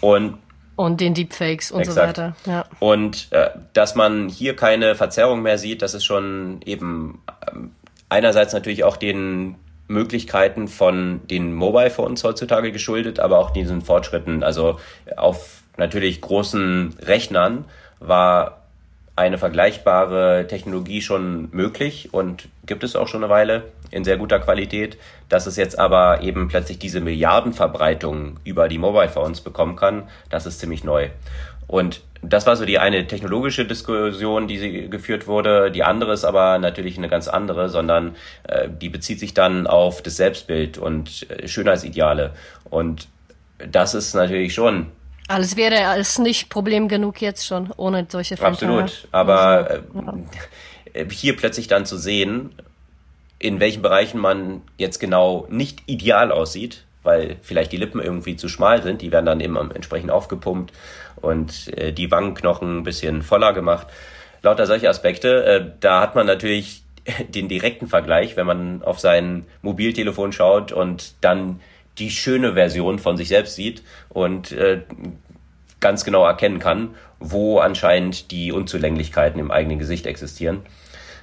Und und den Deepfakes und exakt. so weiter. Ja. Und äh, dass man hier keine Verzerrung mehr sieht, das ist schon eben ähm, einerseits natürlich auch den Möglichkeiten von den Mobile Phones heutzutage geschuldet, aber auch diesen Fortschritten. Also auf natürlich großen Rechnern war eine vergleichbare Technologie schon möglich und gibt es auch schon eine Weile in sehr guter Qualität. Dass es jetzt aber eben plötzlich diese Milliardenverbreitung über die Mobile Phones bekommen kann, das ist ziemlich neu. Und das war so die eine technologische Diskussion, die geführt wurde. Die andere ist aber natürlich eine ganz andere, sondern äh, die bezieht sich dann auf das Selbstbild und äh, Schönheitsideale. Und das ist natürlich schon alles wäre alles nicht Problem genug jetzt schon, ohne solche Filter. Absolut. Aber äh, hier plötzlich dann zu sehen, in welchen Bereichen man jetzt genau nicht ideal aussieht, weil vielleicht die Lippen irgendwie zu schmal sind, die werden dann eben entsprechend aufgepumpt und äh, die Wangenknochen ein bisschen voller gemacht. Lauter solche Aspekte, äh, da hat man natürlich den direkten Vergleich, wenn man auf sein Mobiltelefon schaut und dann die schöne Version von sich selbst sieht und äh, ganz genau erkennen kann, wo anscheinend die Unzulänglichkeiten im eigenen Gesicht existieren.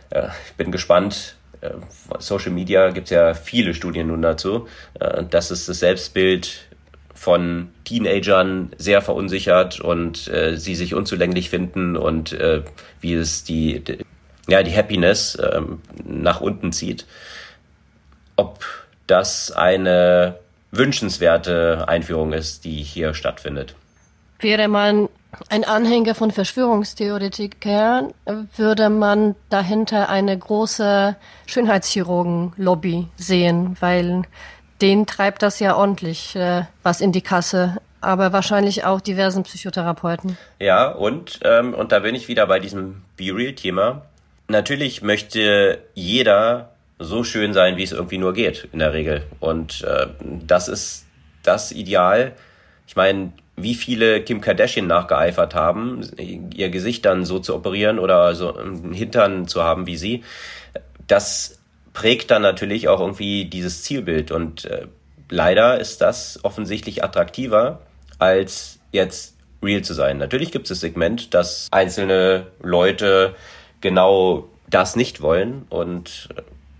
Äh, ich bin gespannt. Äh, Social Media gibt es ja viele Studien nun dazu, äh, dass es das Selbstbild von Teenagern sehr verunsichert und äh, sie sich unzulänglich finden und äh, wie es die, die, ja, die Happiness äh, nach unten zieht. Ob das eine wünschenswerte Einführung ist, die hier stattfindet. Wäre man ein Anhänger von Verschwörungstheoretikern, würde man dahinter eine große Schönheitschirurgen-Lobby sehen, weil den treibt das ja ordentlich äh, was in die Kasse. Aber wahrscheinlich auch diversen Psychotherapeuten. Ja, und, ähm, und da bin ich wieder bei diesem Be Real-Thema. Natürlich möchte jeder so schön sein, wie es irgendwie nur geht, in der Regel. Und äh, das ist das Ideal. Ich meine, wie viele Kim Kardashian nachgeeifert haben, ihr Gesicht dann so zu operieren oder so einen Hintern zu haben wie sie, das prägt dann natürlich auch irgendwie dieses Zielbild. Und äh, leider ist das offensichtlich attraktiver, als jetzt real zu sein. Natürlich gibt es das Segment, dass einzelne Leute genau das nicht wollen und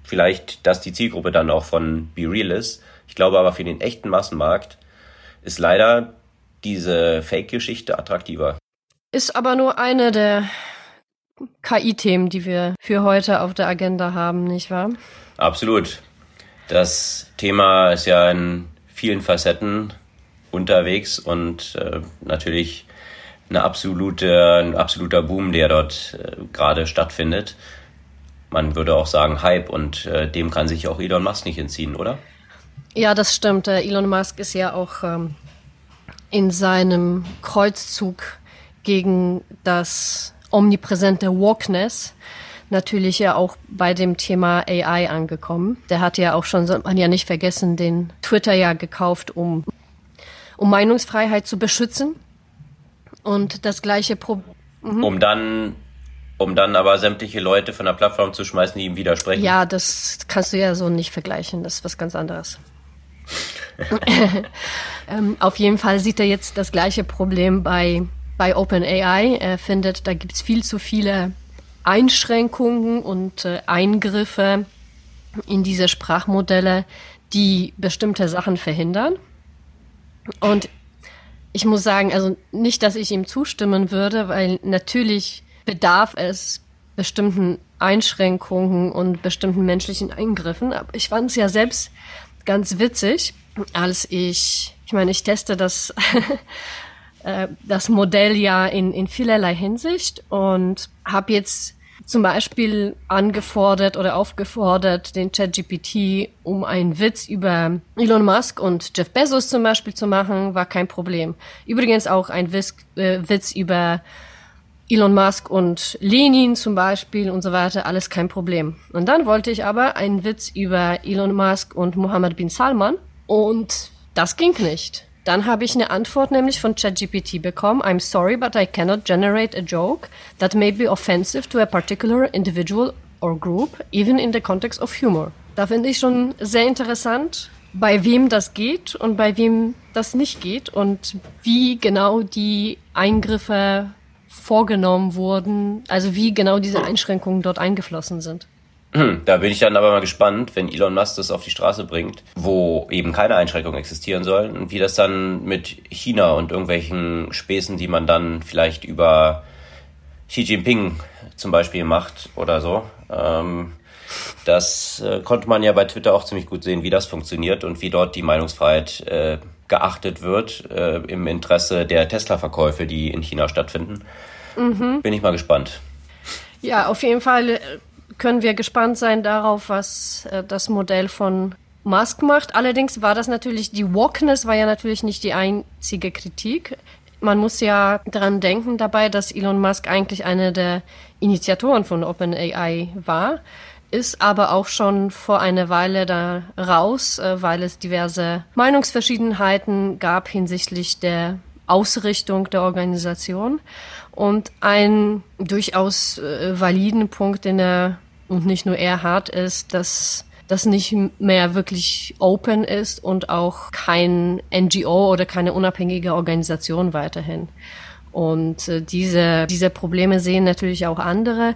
vielleicht, dass die Zielgruppe dann auch von Be Real ist. Ich glaube aber für den echten Massenmarkt ist leider diese Fake-Geschichte attraktiver. Ist aber nur eine der KI-Themen, die wir für heute auf der Agenda haben, nicht wahr? Absolut. Das Thema ist ja in vielen Facetten unterwegs und äh, natürlich eine absolute, ein absoluter Boom, der dort äh, gerade stattfindet. Man würde auch sagen Hype und äh, dem kann sich auch Elon Musk nicht entziehen, oder? Ja, das stimmt. Äh, Elon Musk ist ja auch ähm, in seinem Kreuzzug gegen das omnipräsente Wokeness natürlich ja auch bei dem Thema AI angekommen. Der hat ja auch schon, soll man ja nicht vergessen, den Twitter ja gekauft, um, um Meinungsfreiheit zu beschützen. Und das gleiche Problem. Mhm. Um dann um dann aber sämtliche Leute von der Plattform zu schmeißen, die ihm widersprechen. Ja, das kannst du ja so nicht vergleichen. Das ist was ganz anderes. ähm, auf jeden Fall sieht er jetzt das gleiche Problem bei, bei OpenAI. Er findet, da gibt es viel zu viele Einschränkungen und äh, Eingriffe in diese Sprachmodelle, die bestimmte Sachen verhindern. Und ich muss sagen, also nicht, dass ich ihm zustimmen würde, weil natürlich bedarf es bestimmten Einschränkungen und bestimmten menschlichen Eingriffen. Aber ich fand es ja selbst ganz witzig, als ich, ich meine, ich teste das, äh, das Modell ja in, in vielerlei Hinsicht und habe jetzt zum Beispiel angefordert oder aufgefordert, den ChatGPT, um einen Witz über Elon Musk und Jeff Bezos zum Beispiel zu machen, war kein Problem. Übrigens auch ein Witz, äh, Witz über Elon Musk und Lenin zum Beispiel und so weiter, alles kein Problem. Und dann wollte ich aber einen Witz über Elon Musk und Mohammed bin Salman und das ging nicht. Dann habe ich eine Antwort nämlich von ChatGPT bekommen. I'm sorry, but I cannot generate a joke that may be offensive to a particular individual or group, even in the context of humor. Da finde ich schon sehr interessant, bei wem das geht und bei wem das nicht geht und wie genau die Eingriffe vorgenommen wurden, also wie genau diese Einschränkungen dort eingeflossen sind. Hm, da bin ich dann aber mal gespannt, wenn Elon Musk das auf die Straße bringt, wo eben keine Einschränkungen existieren sollen und wie das dann mit China und irgendwelchen Späßen, die man dann vielleicht über Xi Jinping zum Beispiel macht oder so. Ähm, das äh, konnte man ja bei Twitter auch ziemlich gut sehen, wie das funktioniert und wie dort die Meinungsfreiheit äh, geachtet wird äh, im Interesse der Tesla-Verkäufe, die in China stattfinden. Mhm. Bin ich mal gespannt. Ja, auf jeden Fall äh, können wir gespannt sein darauf, was äh, das Modell von Musk macht. Allerdings war das natürlich, die Wokeness war ja natürlich nicht die einzige Kritik. Man muss ja daran denken dabei, dass Elon Musk eigentlich einer der Initiatoren von OpenAI war ist aber auch schon vor einer Weile da raus, äh, weil es diverse Meinungsverschiedenheiten gab hinsichtlich der Ausrichtung der Organisation. Und ein durchaus äh, validen Punkt, den er und nicht nur er hat, ist, dass das nicht mehr wirklich open ist und auch kein NGO oder keine unabhängige Organisation weiterhin. Und äh, diese, diese Probleme sehen natürlich auch andere.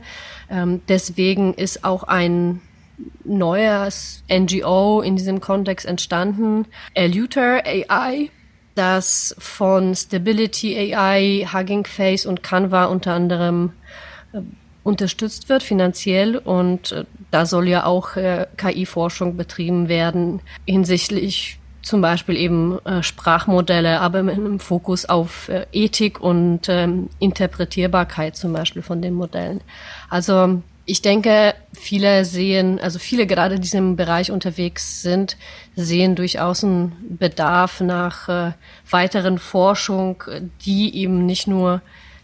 Ähm, deswegen ist auch ein neues NGO in diesem Kontext entstanden, Eluter AI, das von Stability AI, Hugging Face und Canva unter anderem äh, unterstützt wird finanziell und äh, da soll ja auch äh, KI-Forschung betrieben werden hinsichtlich zum Beispiel eben äh, Sprachmodelle, aber mit einem Fokus auf äh, Ethik und ähm, Interpretierbarkeit zum Beispiel von den Modellen. Also ich denke, viele sehen, also viele gerade in diesem Bereich unterwegs sind, sehen durchaus einen Bedarf nach äh, weiteren Forschung, die eben nicht nur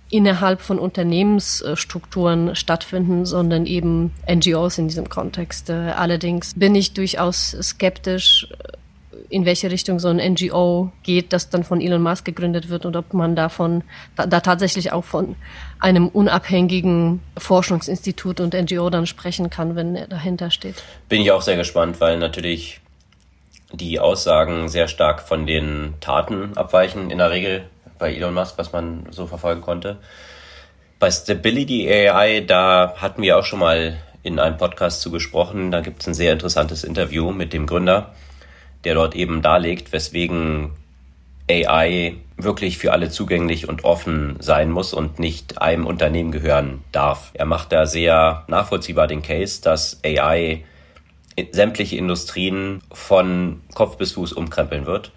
innerhalb von Unternehmensstrukturen stattfinden, sondern eben NGOs in diesem Kontext. Äh, allerdings bin ich durchaus skeptisch, in welche Richtung so ein NGO geht, das dann von Elon Musk gegründet wird und ob man davon da, da tatsächlich auch von einem unabhängigen Forschungsinstitut und NGO dann sprechen kann, wenn er dahinter steht. Bin ich auch sehr gespannt, weil natürlich die Aussagen sehr stark von den Taten abweichen, in der Regel bei Elon Musk, was man so verfolgen konnte. Bei Stability AI, da hatten wir auch schon mal in einem Podcast zu gesprochen. Da gibt es ein sehr interessantes Interview mit dem Gründer der dort eben darlegt, weswegen AI wirklich für alle zugänglich und offen sein muss und nicht einem Unternehmen gehören darf. Er macht da sehr nachvollziehbar den Case, dass AI sämtliche Industrien von Kopf bis Fuß umkrempeln wird.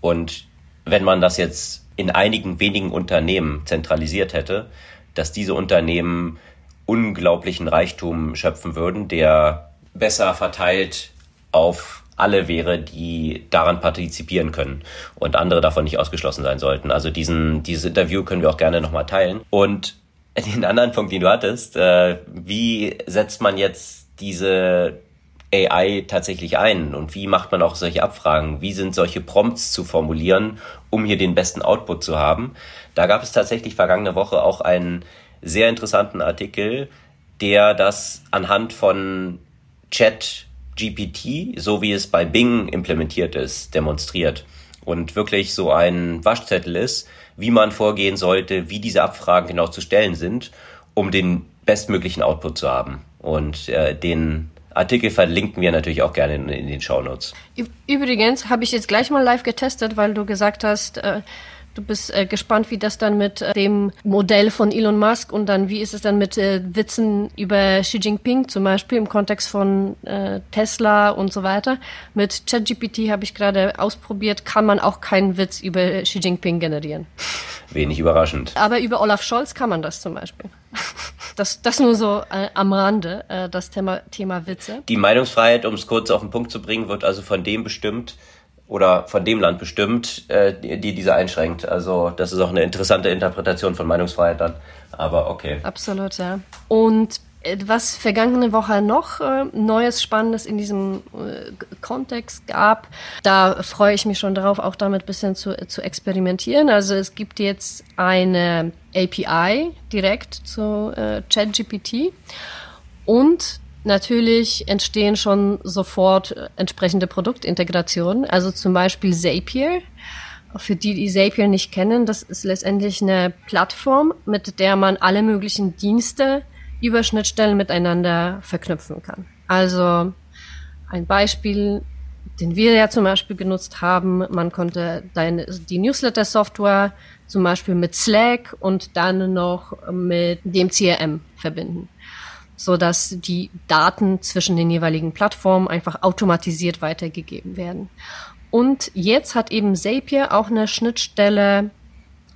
Und wenn man das jetzt in einigen wenigen Unternehmen zentralisiert hätte, dass diese Unternehmen unglaublichen Reichtum schöpfen würden, der besser verteilt auf alle wäre, die daran partizipieren können und andere davon nicht ausgeschlossen sein sollten. Also diesen, dieses Interview können wir auch gerne nochmal teilen. Und den anderen Punkt, den du hattest, äh, wie setzt man jetzt diese AI tatsächlich ein und wie macht man auch solche Abfragen? Wie sind solche Prompts zu formulieren, um hier den besten Output zu haben? Da gab es tatsächlich vergangene Woche auch einen sehr interessanten Artikel, der das anhand von Chat GPT, so wie es bei Bing implementiert ist, demonstriert und wirklich so ein Waschzettel ist, wie man vorgehen sollte, wie diese Abfragen genau zu stellen sind, um den bestmöglichen Output zu haben. Und äh, den Artikel verlinken wir natürlich auch gerne in, in den Show Notes. Übrigens habe ich jetzt gleich mal live getestet, weil du gesagt hast, äh, Du bist äh, gespannt, wie das dann mit äh, dem Modell von Elon Musk und dann wie ist es dann mit äh, Witzen über Xi Jinping zum Beispiel im Kontext von äh, Tesla und so weiter. Mit ChatGPT habe ich gerade ausprobiert, kann man auch keinen Witz über Xi Jinping generieren. Wenig überraschend. Aber über Olaf Scholz kann man das zum Beispiel. Das, das nur so äh, am Rande, äh, das Thema, Thema Witze. Die Meinungsfreiheit, um es kurz auf den Punkt zu bringen, wird also von dem bestimmt, oder von dem Land bestimmt, äh, die, die diese einschränkt. Also das ist auch eine interessante Interpretation von Meinungsfreiheit dann. Aber okay. Absolut, ja. Und was vergangene Woche noch äh, Neues, Spannendes in diesem äh, Kontext gab. Da freue ich mich schon darauf, auch damit bisschen zu, zu experimentieren. Also es gibt jetzt eine API direkt zu äh, ChatGPT und natürlich entstehen schon sofort entsprechende Produktintegrationen. Also zum Beispiel Zapier. Für die, die Zapier nicht kennen, das ist letztendlich eine Plattform, mit der man alle möglichen Dienste über Schnittstellen miteinander verknüpfen kann. Also ein Beispiel, den wir ja zum Beispiel genutzt haben, man konnte deine, die Newsletter-Software zum Beispiel mit Slack und dann noch mit dem CRM verbinden, so dass die Daten zwischen den jeweiligen Plattformen einfach automatisiert weitergegeben werden. Und jetzt hat eben Zapier auch eine Schnittstelle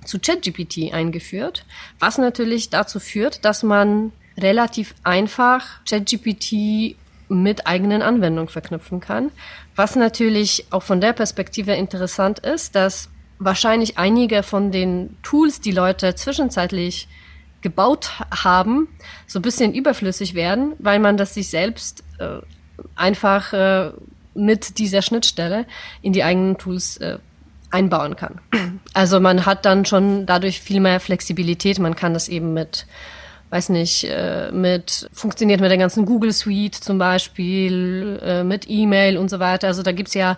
zu ChatGPT eingeführt, was natürlich dazu führt, dass man relativ einfach ChatGPT mit eigenen Anwendungen verknüpfen kann. Was natürlich auch von der Perspektive interessant ist, dass wahrscheinlich einige von den Tools, die Leute zwischenzeitlich gebaut haben, so ein bisschen überflüssig werden, weil man das sich selbst äh, einfach äh, mit dieser Schnittstelle in die eigenen Tools äh, einbauen kann. Also man hat dann schon dadurch viel mehr Flexibilität. Man kann das eben mit weiß nicht, äh, mit, funktioniert mit der ganzen Google Suite zum Beispiel, äh, mit E-Mail und so weiter. Also da gibt's ja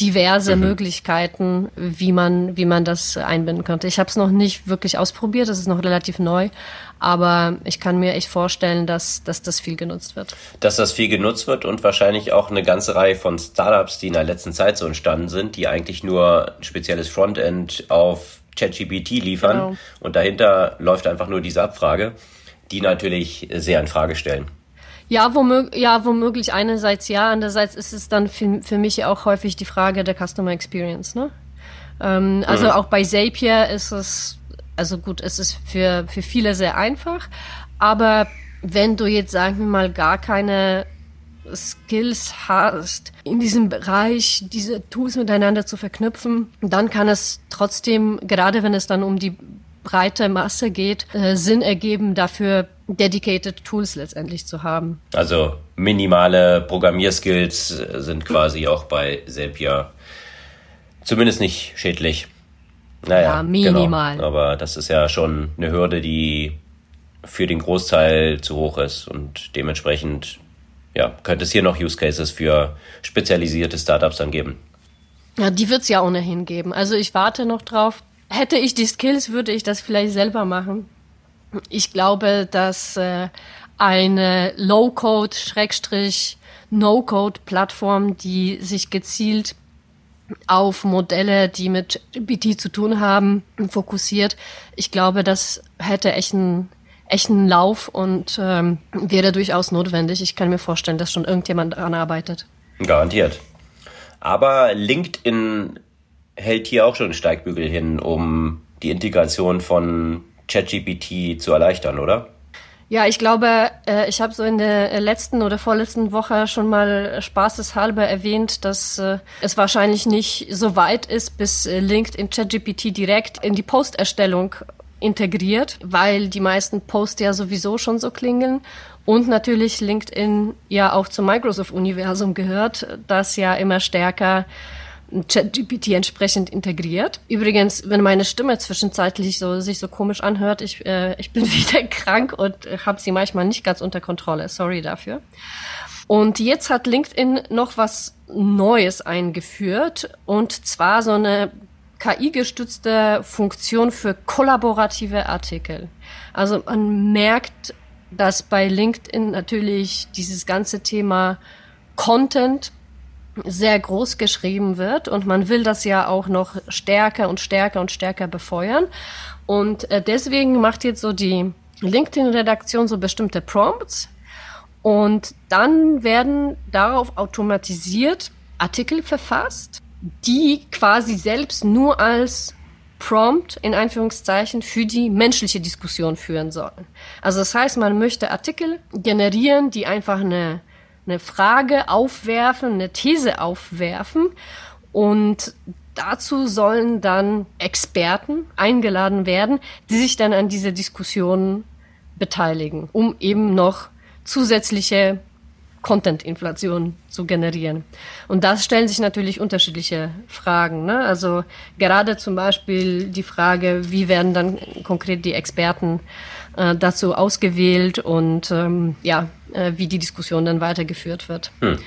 diverse mhm. Möglichkeiten, wie man, wie man das einbinden könnte. Ich habe es noch nicht wirklich ausprobiert, das ist noch relativ neu, aber ich kann mir echt vorstellen, dass, dass das viel genutzt wird. Dass das viel genutzt wird und wahrscheinlich auch eine ganze Reihe von Startups, die in der letzten Zeit so entstanden sind, die eigentlich nur ein spezielles Frontend auf ChatGPT liefern genau. und dahinter läuft einfach nur diese Abfrage die natürlich sehr in Frage stellen. Ja, womög ja, womöglich einerseits ja, andererseits ist es dann für, für mich auch häufig die Frage der Customer Experience. Ne? Ähm, also mhm. auch bei Zapier ist es, also gut, es ist für, für viele sehr einfach, aber wenn du jetzt, sagen wir mal, gar keine Skills hast, in diesem Bereich diese Tools miteinander zu verknüpfen, dann kann es trotzdem, gerade wenn es dann um die breite Masse geht, äh, Sinn ergeben, dafür dedicated Tools letztendlich zu haben. Also minimale Programmierskills sind quasi auch bei Zapier zumindest nicht schädlich. Naja, ja, minimal. Genau. Aber das ist ja schon eine Hürde, die für den Großteil zu hoch ist und dementsprechend ja, könnte es hier noch Use Cases für spezialisierte Startups dann geben. Ja, die wird es ja ohnehin geben. Also ich warte noch drauf, Hätte ich die Skills, würde ich das vielleicht selber machen. Ich glaube, dass äh, eine Low-Code, Schrägstrich, No-Code-Plattform, die sich gezielt auf Modelle, die mit GPT zu tun haben, fokussiert. Ich glaube, das hätte echt einen echten Lauf und ähm, wäre durchaus notwendig. Ich kann mir vorstellen, dass schon irgendjemand daran arbeitet. Garantiert. Aber LinkedIn hält hier auch schon einen Steigbügel hin, um die Integration von ChatGPT zu erleichtern, oder? Ja, ich glaube, äh, ich habe so in der letzten oder vorletzten Woche schon mal spaßeshalber erwähnt, dass äh, es wahrscheinlich nicht so weit ist, bis äh, LinkedIn ChatGPT direkt in die Posterstellung integriert, weil die meisten Posts ja sowieso schon so klingeln und natürlich LinkedIn ja auch zum Microsoft-Universum gehört, das ja immer stärker ChatGPT entsprechend integriert. Übrigens, wenn meine Stimme zwischenzeitlich so sich so komisch anhört, ich, äh, ich bin wieder krank und habe sie manchmal nicht ganz unter Kontrolle. Sorry dafür. Und jetzt hat LinkedIn noch was Neues eingeführt und zwar so eine KI-gestützte Funktion für kollaborative Artikel. Also man merkt, dass bei LinkedIn natürlich dieses ganze Thema Content sehr groß geschrieben wird und man will das ja auch noch stärker und stärker und stärker befeuern. Und äh, deswegen macht jetzt so die LinkedIn-Redaktion so bestimmte Prompts und dann werden darauf automatisiert Artikel verfasst, die quasi selbst nur als Prompt in Einführungszeichen für die menschliche Diskussion führen sollen. Also das heißt, man möchte Artikel generieren, die einfach eine eine Frage aufwerfen, eine These aufwerfen und dazu sollen dann Experten eingeladen werden, die sich dann an dieser Diskussion beteiligen, um eben noch zusätzliche Content-Inflation zu generieren. Und das stellen sich natürlich unterschiedliche Fragen. Ne? Also gerade zum Beispiel die Frage, wie werden dann konkret die Experten äh, dazu ausgewählt und ähm, ja, äh, wie die Diskussion dann weitergeführt wird. Hm.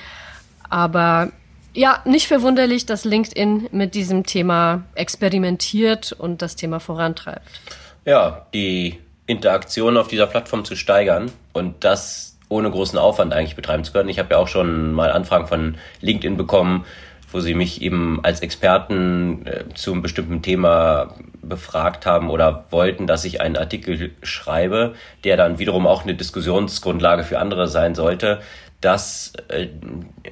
Aber ja, nicht verwunderlich, dass LinkedIn mit diesem Thema experimentiert und das Thema vorantreibt. Ja, die Interaktion auf dieser Plattform zu steigern und das ohne großen Aufwand eigentlich betreiben zu können. Ich habe ja auch schon mal Anfragen von LinkedIn bekommen, wo sie mich eben als Experten äh, zu einem bestimmten Thema befragt haben oder wollten, dass ich einen Artikel schreibe, der dann wiederum auch eine Diskussionsgrundlage für andere sein sollte dass äh,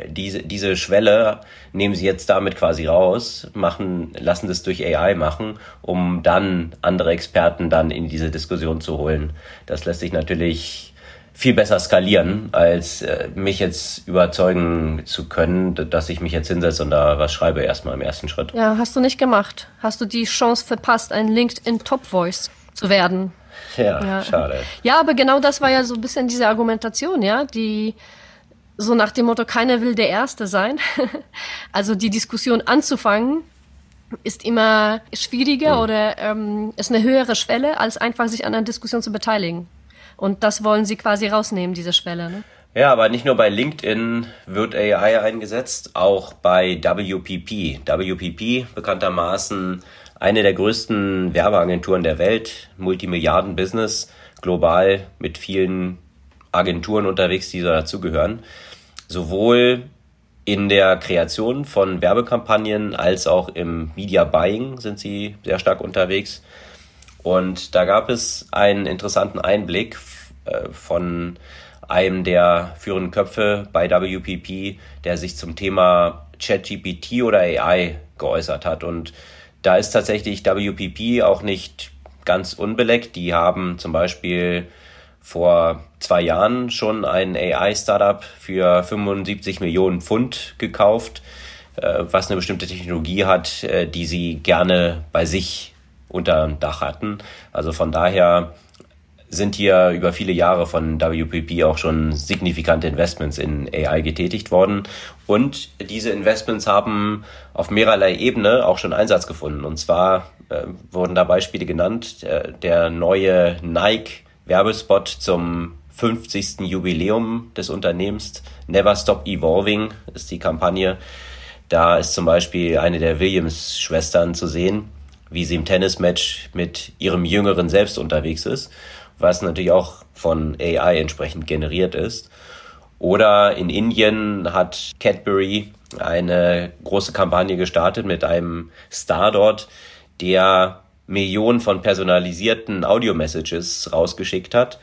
diese, diese Schwelle nehmen sie jetzt damit quasi raus, machen, lassen das durch AI machen, um dann andere Experten dann in diese Diskussion zu holen. Das lässt sich natürlich viel besser skalieren, als äh, mich jetzt überzeugen zu können, dass ich mich jetzt hinsetze und da was schreibe erstmal im ersten Schritt. Ja, hast du nicht gemacht. Hast du die Chance verpasst, ein LinkedIn Top Voice zu werden? Ja, ja, schade. Ja, aber genau das war ja so ein bisschen diese Argumentation, ja, die so nach dem Motto, keiner will der Erste sein. also die Diskussion anzufangen ist immer schwieriger mhm. oder ähm, ist eine höhere Schwelle, als einfach sich an einer Diskussion zu beteiligen. Und das wollen sie quasi rausnehmen, diese Schwelle. Ne? Ja, aber nicht nur bei LinkedIn wird AI eingesetzt, auch bei WPP. WPP, bekanntermaßen eine der größten Werbeagenturen der Welt, Multimilliarden-Business, global mit vielen Agenturen unterwegs, die dazugehören sowohl in der Kreation von Werbekampagnen als auch im Media Buying sind sie sehr stark unterwegs. Und da gab es einen interessanten Einblick von einem der führenden Köpfe bei WPP, der sich zum Thema ChatGPT oder AI geäußert hat. Und da ist tatsächlich WPP auch nicht ganz unbeleckt. Die haben zum Beispiel vor zwei Jahren schon ein AI-Startup für 75 Millionen Pfund gekauft, äh, was eine bestimmte Technologie hat, äh, die sie gerne bei sich unter dem Dach hatten. Also von daher sind hier über viele Jahre von WPP auch schon signifikante Investments in AI getätigt worden. Und diese Investments haben auf mehrerlei Ebene auch schon Einsatz gefunden. Und zwar äh, wurden da Beispiele genannt. Äh, der neue Nike Werbespot zum 50. Jubiläum des Unternehmens. Never Stop Evolving ist die Kampagne. Da ist zum Beispiel eine der Williams-Schwestern zu sehen, wie sie im Tennismatch mit ihrem jüngeren Selbst unterwegs ist, was natürlich auch von AI entsprechend generiert ist. Oder in Indien hat Cadbury eine große Kampagne gestartet mit einem Star dort, der Millionen von personalisierten Audio-Messages rausgeschickt hat.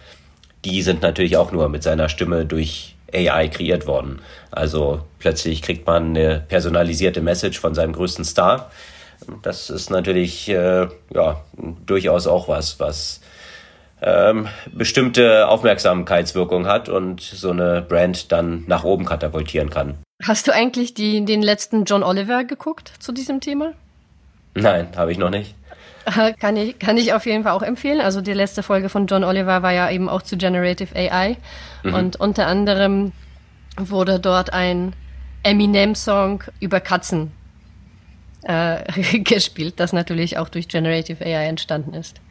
Die sind natürlich auch nur mit seiner Stimme durch AI kreiert worden. Also plötzlich kriegt man eine personalisierte Message von seinem größten Star. Das ist natürlich äh, ja durchaus auch was, was ähm, bestimmte Aufmerksamkeitswirkung hat und so eine Brand dann nach oben katapultieren kann. Hast du eigentlich die, den letzten John Oliver geguckt zu diesem Thema? Nein, habe ich noch nicht. Kann ich, kann ich auf jeden Fall auch empfehlen. Also die letzte Folge von John Oliver war ja eben auch zu Generative AI. Mhm. Und unter anderem wurde dort ein Eminem-Song über Katzen äh, gespielt, das natürlich auch durch Generative AI entstanden ist.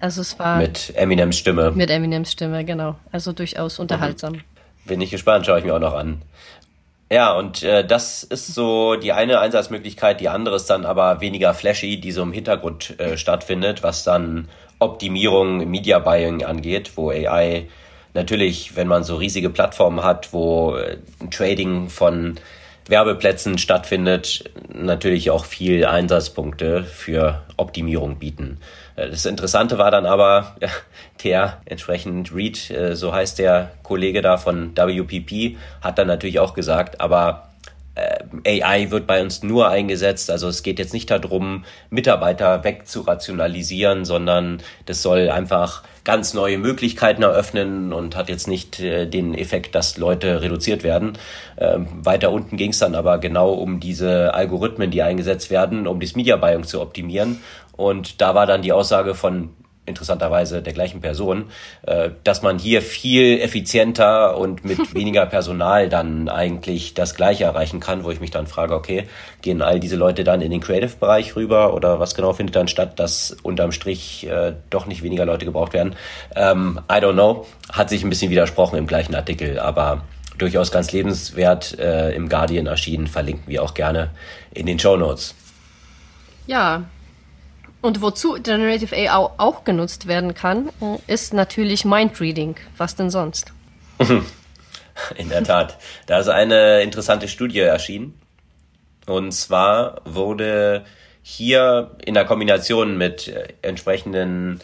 Also es war mit Eminems Stimme. Mit Eminems Stimme, genau. Also durchaus unterhaltsam. Mhm. Bin ich gespannt, schaue ich mir auch noch an. Ja, und äh, das ist so die eine Einsatzmöglichkeit, die andere ist dann aber weniger flashy, die so im Hintergrund äh, stattfindet, was dann Optimierung, Media Buying angeht, wo AI natürlich, wenn man so riesige Plattformen hat, wo äh, Trading von Werbeplätzen stattfindet, natürlich auch viel Einsatzpunkte für Optimierung bieten. Äh, das Interessante war dann aber, der entsprechend Reed, äh, so heißt der Kollege da von WPP, hat dann natürlich auch gesagt, aber AI wird bei uns nur eingesetzt. Also es geht jetzt nicht darum, Mitarbeiter wegzurationalisieren, sondern das soll einfach ganz neue Möglichkeiten eröffnen und hat jetzt nicht äh, den Effekt, dass Leute reduziert werden. Ähm, weiter unten ging es dann aber genau um diese Algorithmen, die eingesetzt werden, um das Media Buying zu optimieren. Und da war dann die Aussage von interessanterweise der gleichen Person, äh, dass man hier viel effizienter und mit weniger Personal dann eigentlich das Gleiche erreichen kann, wo ich mich dann frage, okay, gehen all diese Leute dann in den Creative-Bereich rüber oder was genau findet dann statt, dass unterm Strich äh, doch nicht weniger Leute gebraucht werden? Ähm, I don't know, hat sich ein bisschen widersprochen im gleichen Artikel, aber durchaus ganz lebenswert äh, im Guardian erschienen, verlinken wir auch gerne in den Show Notes. Ja, und wozu Generative AI auch genutzt werden kann, äh, ist natürlich Mindreading. Was denn sonst? In der Tat. Da ist eine interessante Studie erschienen. Und zwar wurde hier in der Kombination mit äh, entsprechenden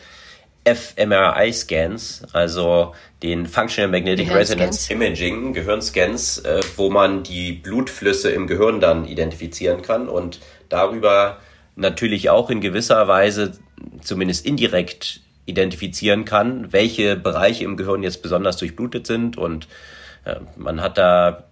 fMRI-Scans, also den Functional Magnetic Resonance Imaging, Gehirnscans, äh, wo man die Blutflüsse im Gehirn dann identifizieren kann und darüber natürlich auch in gewisser Weise zumindest indirekt identifizieren kann, welche Bereiche im Gehirn jetzt besonders durchblutet sind. Und äh, man hat da,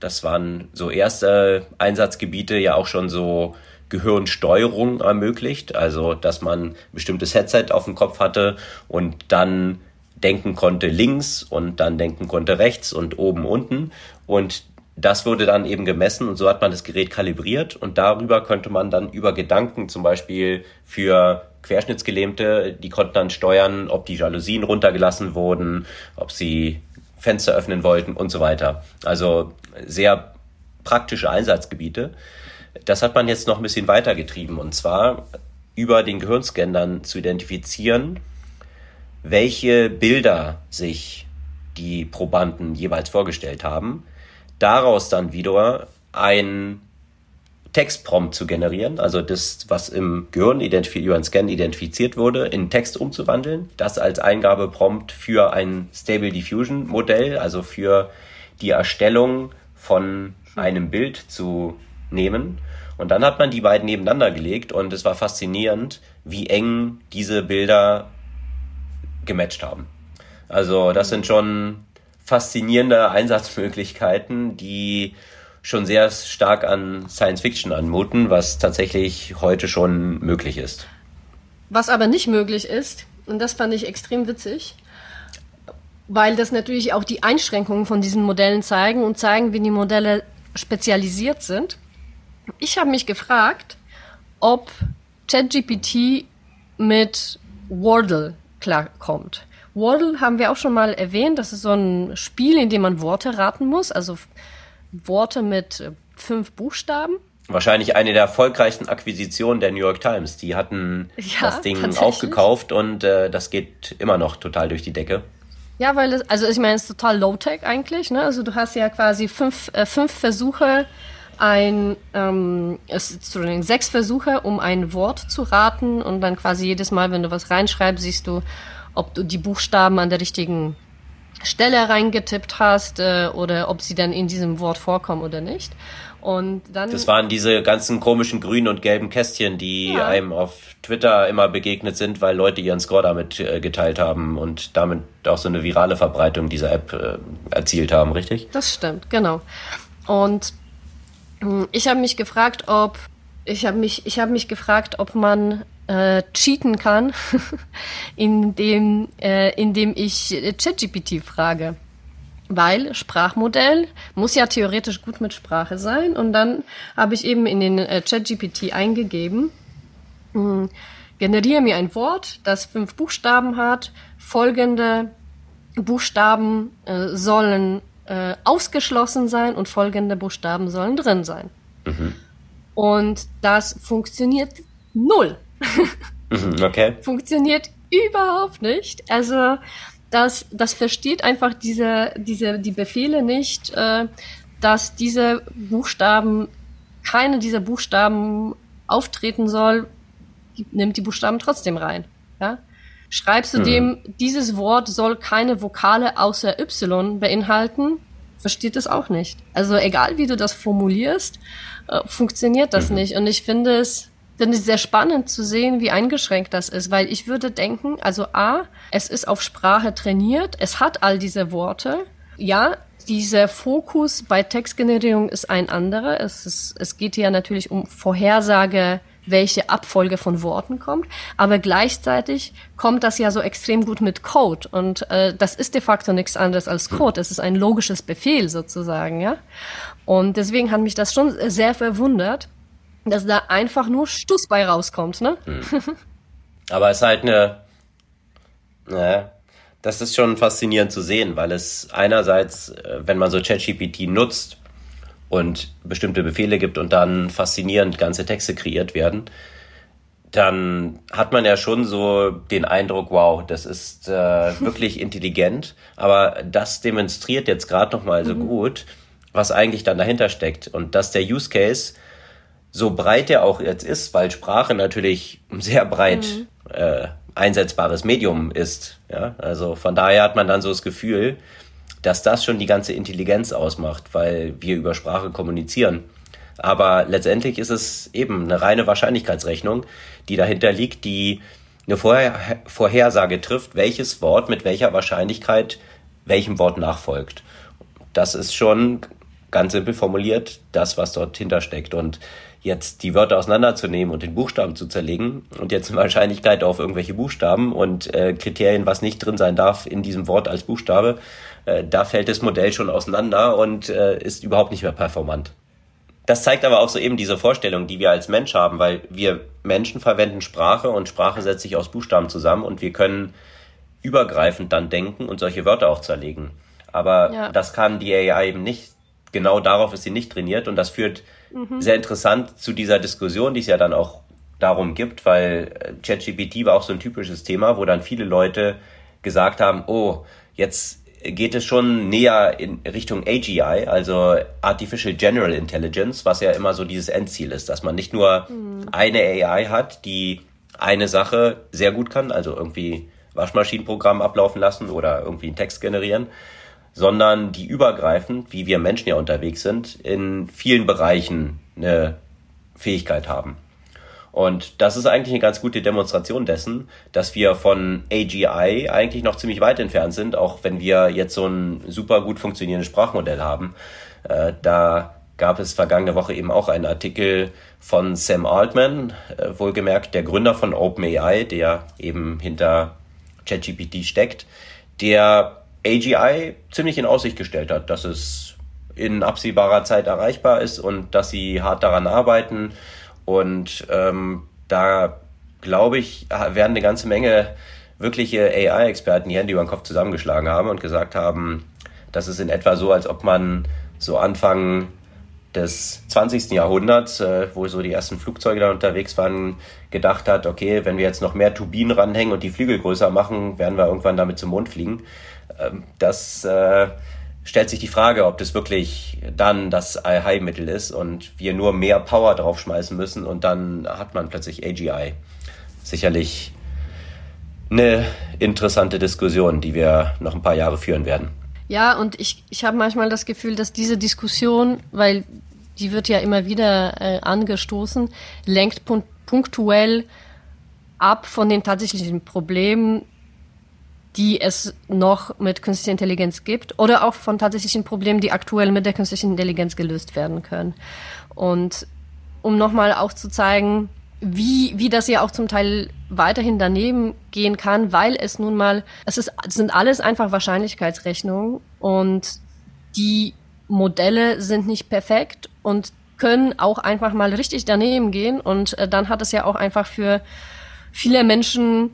das waren so erste Einsatzgebiete, ja auch schon so Gehirnsteuerung ermöglicht. Also, dass man ein bestimmtes Headset auf dem Kopf hatte und dann denken konnte links und dann denken konnte rechts und oben unten. Und das wurde dann eben gemessen und so hat man das Gerät kalibriert und darüber könnte man dann über Gedanken zum Beispiel für Querschnittsgelähmte, die konnten dann steuern, ob die Jalousien runtergelassen wurden, ob sie Fenster öffnen wollten und so weiter. Also sehr praktische Einsatzgebiete. Das hat man jetzt noch ein bisschen weitergetrieben und zwar über den Gehirnscan dann zu identifizieren, welche Bilder sich die Probanden jeweils vorgestellt haben daraus dann wieder ein Textprompt zu generieren, also das, was im Gehirn über einen Scan identifiziert wurde, in Text umzuwandeln, das als Eingabeprompt für ein Stable Diffusion Modell, also für die Erstellung von einem Bild zu nehmen. Und dann hat man die beiden nebeneinander gelegt und es war faszinierend, wie eng diese Bilder gematcht haben. Also das sind schon faszinierende Einsatzmöglichkeiten, die schon sehr stark an Science Fiction anmuten, was tatsächlich heute schon möglich ist. Was aber nicht möglich ist, und das fand ich extrem witzig, weil das natürlich auch die Einschränkungen von diesen Modellen zeigen und zeigen, wie die Modelle spezialisiert sind. Ich habe mich gefragt, ob ChatGPT mit Wordle klarkommt. Wordle haben wir auch schon mal erwähnt. Das ist so ein Spiel, in dem man Worte raten muss. Also Worte mit äh, fünf Buchstaben. Wahrscheinlich eine der erfolgreichsten Akquisitionen der New York Times. Die hatten ja, das Ding aufgekauft und äh, das geht immer noch total durch die Decke. Ja, weil es, also ich meine, es ist total Low-Tech eigentlich. Ne? Also du hast ja quasi fünf, äh, fünf Versuche, ein, ähm, es, Entschuldigung, sechs Versuche, um ein Wort zu raten und dann quasi jedes Mal, wenn du was reinschreibst, siehst du, ob du die Buchstaben an der richtigen Stelle reingetippt hast äh, oder ob sie dann in diesem Wort vorkommen oder nicht. Und dann. Das waren diese ganzen komischen grünen und gelben Kästchen, die ja. einem auf Twitter immer begegnet sind, weil Leute ihren Score damit äh, geteilt haben und damit auch so eine virale Verbreitung dieser App äh, erzielt haben, richtig? Das stimmt, genau. Und hm, ich habe mich gefragt, ob ich habe mich ich habe mich gefragt, ob man äh, cheaten kann, indem, äh, indem ich ChatGPT frage. Weil Sprachmodell muss ja theoretisch gut mit Sprache sein. Und dann habe ich eben in den äh, ChatGPT eingegeben, mh, hm, generiere mir ein Wort, das fünf Buchstaben hat. Folgende Buchstaben äh, sollen äh, ausgeschlossen sein und folgende Buchstaben sollen drin sein. Mhm. Und das funktioniert null. Mhm, okay. Funktioniert überhaupt nicht. Also das, das versteht einfach diese, diese, die Befehle nicht, äh, dass diese Buchstaben, keine dieser Buchstaben auftreten soll, nimmt die Buchstaben trotzdem rein. Ja? Schreibst du hm. dem, dieses Wort soll keine Vokale außer Y beinhalten, versteht es auch nicht. Also egal wie du das formulierst, äh, funktioniert das mhm. nicht. Und ich finde es finde ich sehr spannend zu sehen, wie eingeschränkt das ist, weil ich würde denken, also A, es ist auf Sprache trainiert, es hat all diese Worte. Ja, dieser Fokus bei Textgenerierung ist ein anderer. Es, ist, es geht ja natürlich um Vorhersage welche Abfolge von Worten kommt, aber gleichzeitig kommt das ja so extrem gut mit Code und äh, das ist de facto nichts anderes als Code. Es ist ein logisches Befehl sozusagen, ja. Und deswegen hat mich das schon sehr verwundert, dass da einfach nur Stuss bei rauskommt, ne? Hm. Aber es ist halt eine, naja, das ist schon faszinierend zu sehen, weil es einerseits, äh, wenn man so ChatGPT nutzt und bestimmte Befehle gibt und dann faszinierend ganze Texte kreiert werden, dann hat man ja schon so den Eindruck, wow, das ist äh, wirklich intelligent, aber das demonstriert jetzt gerade noch mal so mhm. gut, was eigentlich dann dahinter steckt und dass der Use Case so breit er auch jetzt ist, weil Sprache natürlich sehr breit mhm. äh, einsetzbares Medium ist. Ja? Also von daher hat man dann so das Gefühl, dass das schon die ganze Intelligenz ausmacht, weil wir über Sprache kommunizieren. Aber letztendlich ist es eben eine reine Wahrscheinlichkeitsrechnung, die dahinter liegt, die eine Vorher Vorhersage trifft, welches Wort mit welcher Wahrscheinlichkeit welchem Wort nachfolgt. Das ist schon ganz simpel formuliert das, was dort hintersteckt. Und jetzt die Wörter auseinanderzunehmen und den Buchstaben zu zerlegen und jetzt eine Wahrscheinlichkeit auf irgendwelche Buchstaben und äh, Kriterien, was nicht drin sein darf in diesem Wort als Buchstabe, äh, da fällt das Modell schon auseinander und äh, ist überhaupt nicht mehr performant. Das zeigt aber auch so eben diese Vorstellung, die wir als Mensch haben, weil wir Menschen verwenden Sprache und Sprache setzt sich aus Buchstaben zusammen und wir können übergreifend dann denken und solche Wörter auch zerlegen. Aber ja. das kann die AI eben nicht. Genau darauf ist sie nicht trainiert und das führt mhm. sehr interessant zu dieser Diskussion, die es ja dann auch darum gibt, weil äh, ChatGPT war auch so ein typisches Thema, wo dann viele Leute gesagt haben, oh, jetzt geht es schon näher in Richtung AGI, also Artificial General Intelligence, was ja immer so dieses Endziel ist, dass man nicht nur mhm. eine AI hat, die eine Sache sehr gut kann, also irgendwie Waschmaschinenprogramm ablaufen lassen oder irgendwie einen Text generieren, sondern die übergreifend, wie wir Menschen ja unterwegs sind, in vielen Bereichen eine Fähigkeit haben. Und das ist eigentlich eine ganz gute Demonstration dessen, dass wir von AGI eigentlich noch ziemlich weit entfernt sind, auch wenn wir jetzt so ein super gut funktionierendes Sprachmodell haben. Äh, da gab es vergangene Woche eben auch einen Artikel von Sam Altman, äh, wohlgemerkt der Gründer von OpenAI, der eben hinter ChatGPT steckt, der AGI ziemlich in Aussicht gestellt hat, dass es in absehbarer Zeit erreichbar ist und dass sie hart daran arbeiten. Und ähm, da glaube ich, werden eine ganze Menge wirkliche AI-Experten die Hände über den Kopf zusammengeschlagen haben und gesagt haben, das ist in etwa so, als ob man so Anfang des 20. Jahrhunderts, äh, wo so die ersten Flugzeuge da unterwegs waren, gedacht hat, okay, wenn wir jetzt noch mehr Turbinen ranhängen und die Flügel größer machen, werden wir irgendwann damit zum Mond fliegen. Ähm, das äh, stellt sich die Frage, ob das wirklich dann das Allheilmittel ist und wir nur mehr Power draufschmeißen müssen und dann hat man plötzlich AGI. Sicherlich eine interessante Diskussion, die wir noch ein paar Jahre führen werden. Ja, und ich, ich habe manchmal das Gefühl, dass diese Diskussion, weil die wird ja immer wieder äh, angestoßen, lenkt punktuell ab von den tatsächlichen Problemen, die es noch mit künstlicher Intelligenz gibt oder auch von tatsächlichen Problemen, die aktuell mit der künstlichen Intelligenz gelöst werden können. Und um nochmal auch zu zeigen, wie, wie das ja auch zum Teil weiterhin daneben gehen kann, weil es nun mal, es ist, es sind alles einfach Wahrscheinlichkeitsrechnungen und die Modelle sind nicht perfekt und können auch einfach mal richtig daneben gehen und äh, dann hat es ja auch einfach für viele Menschen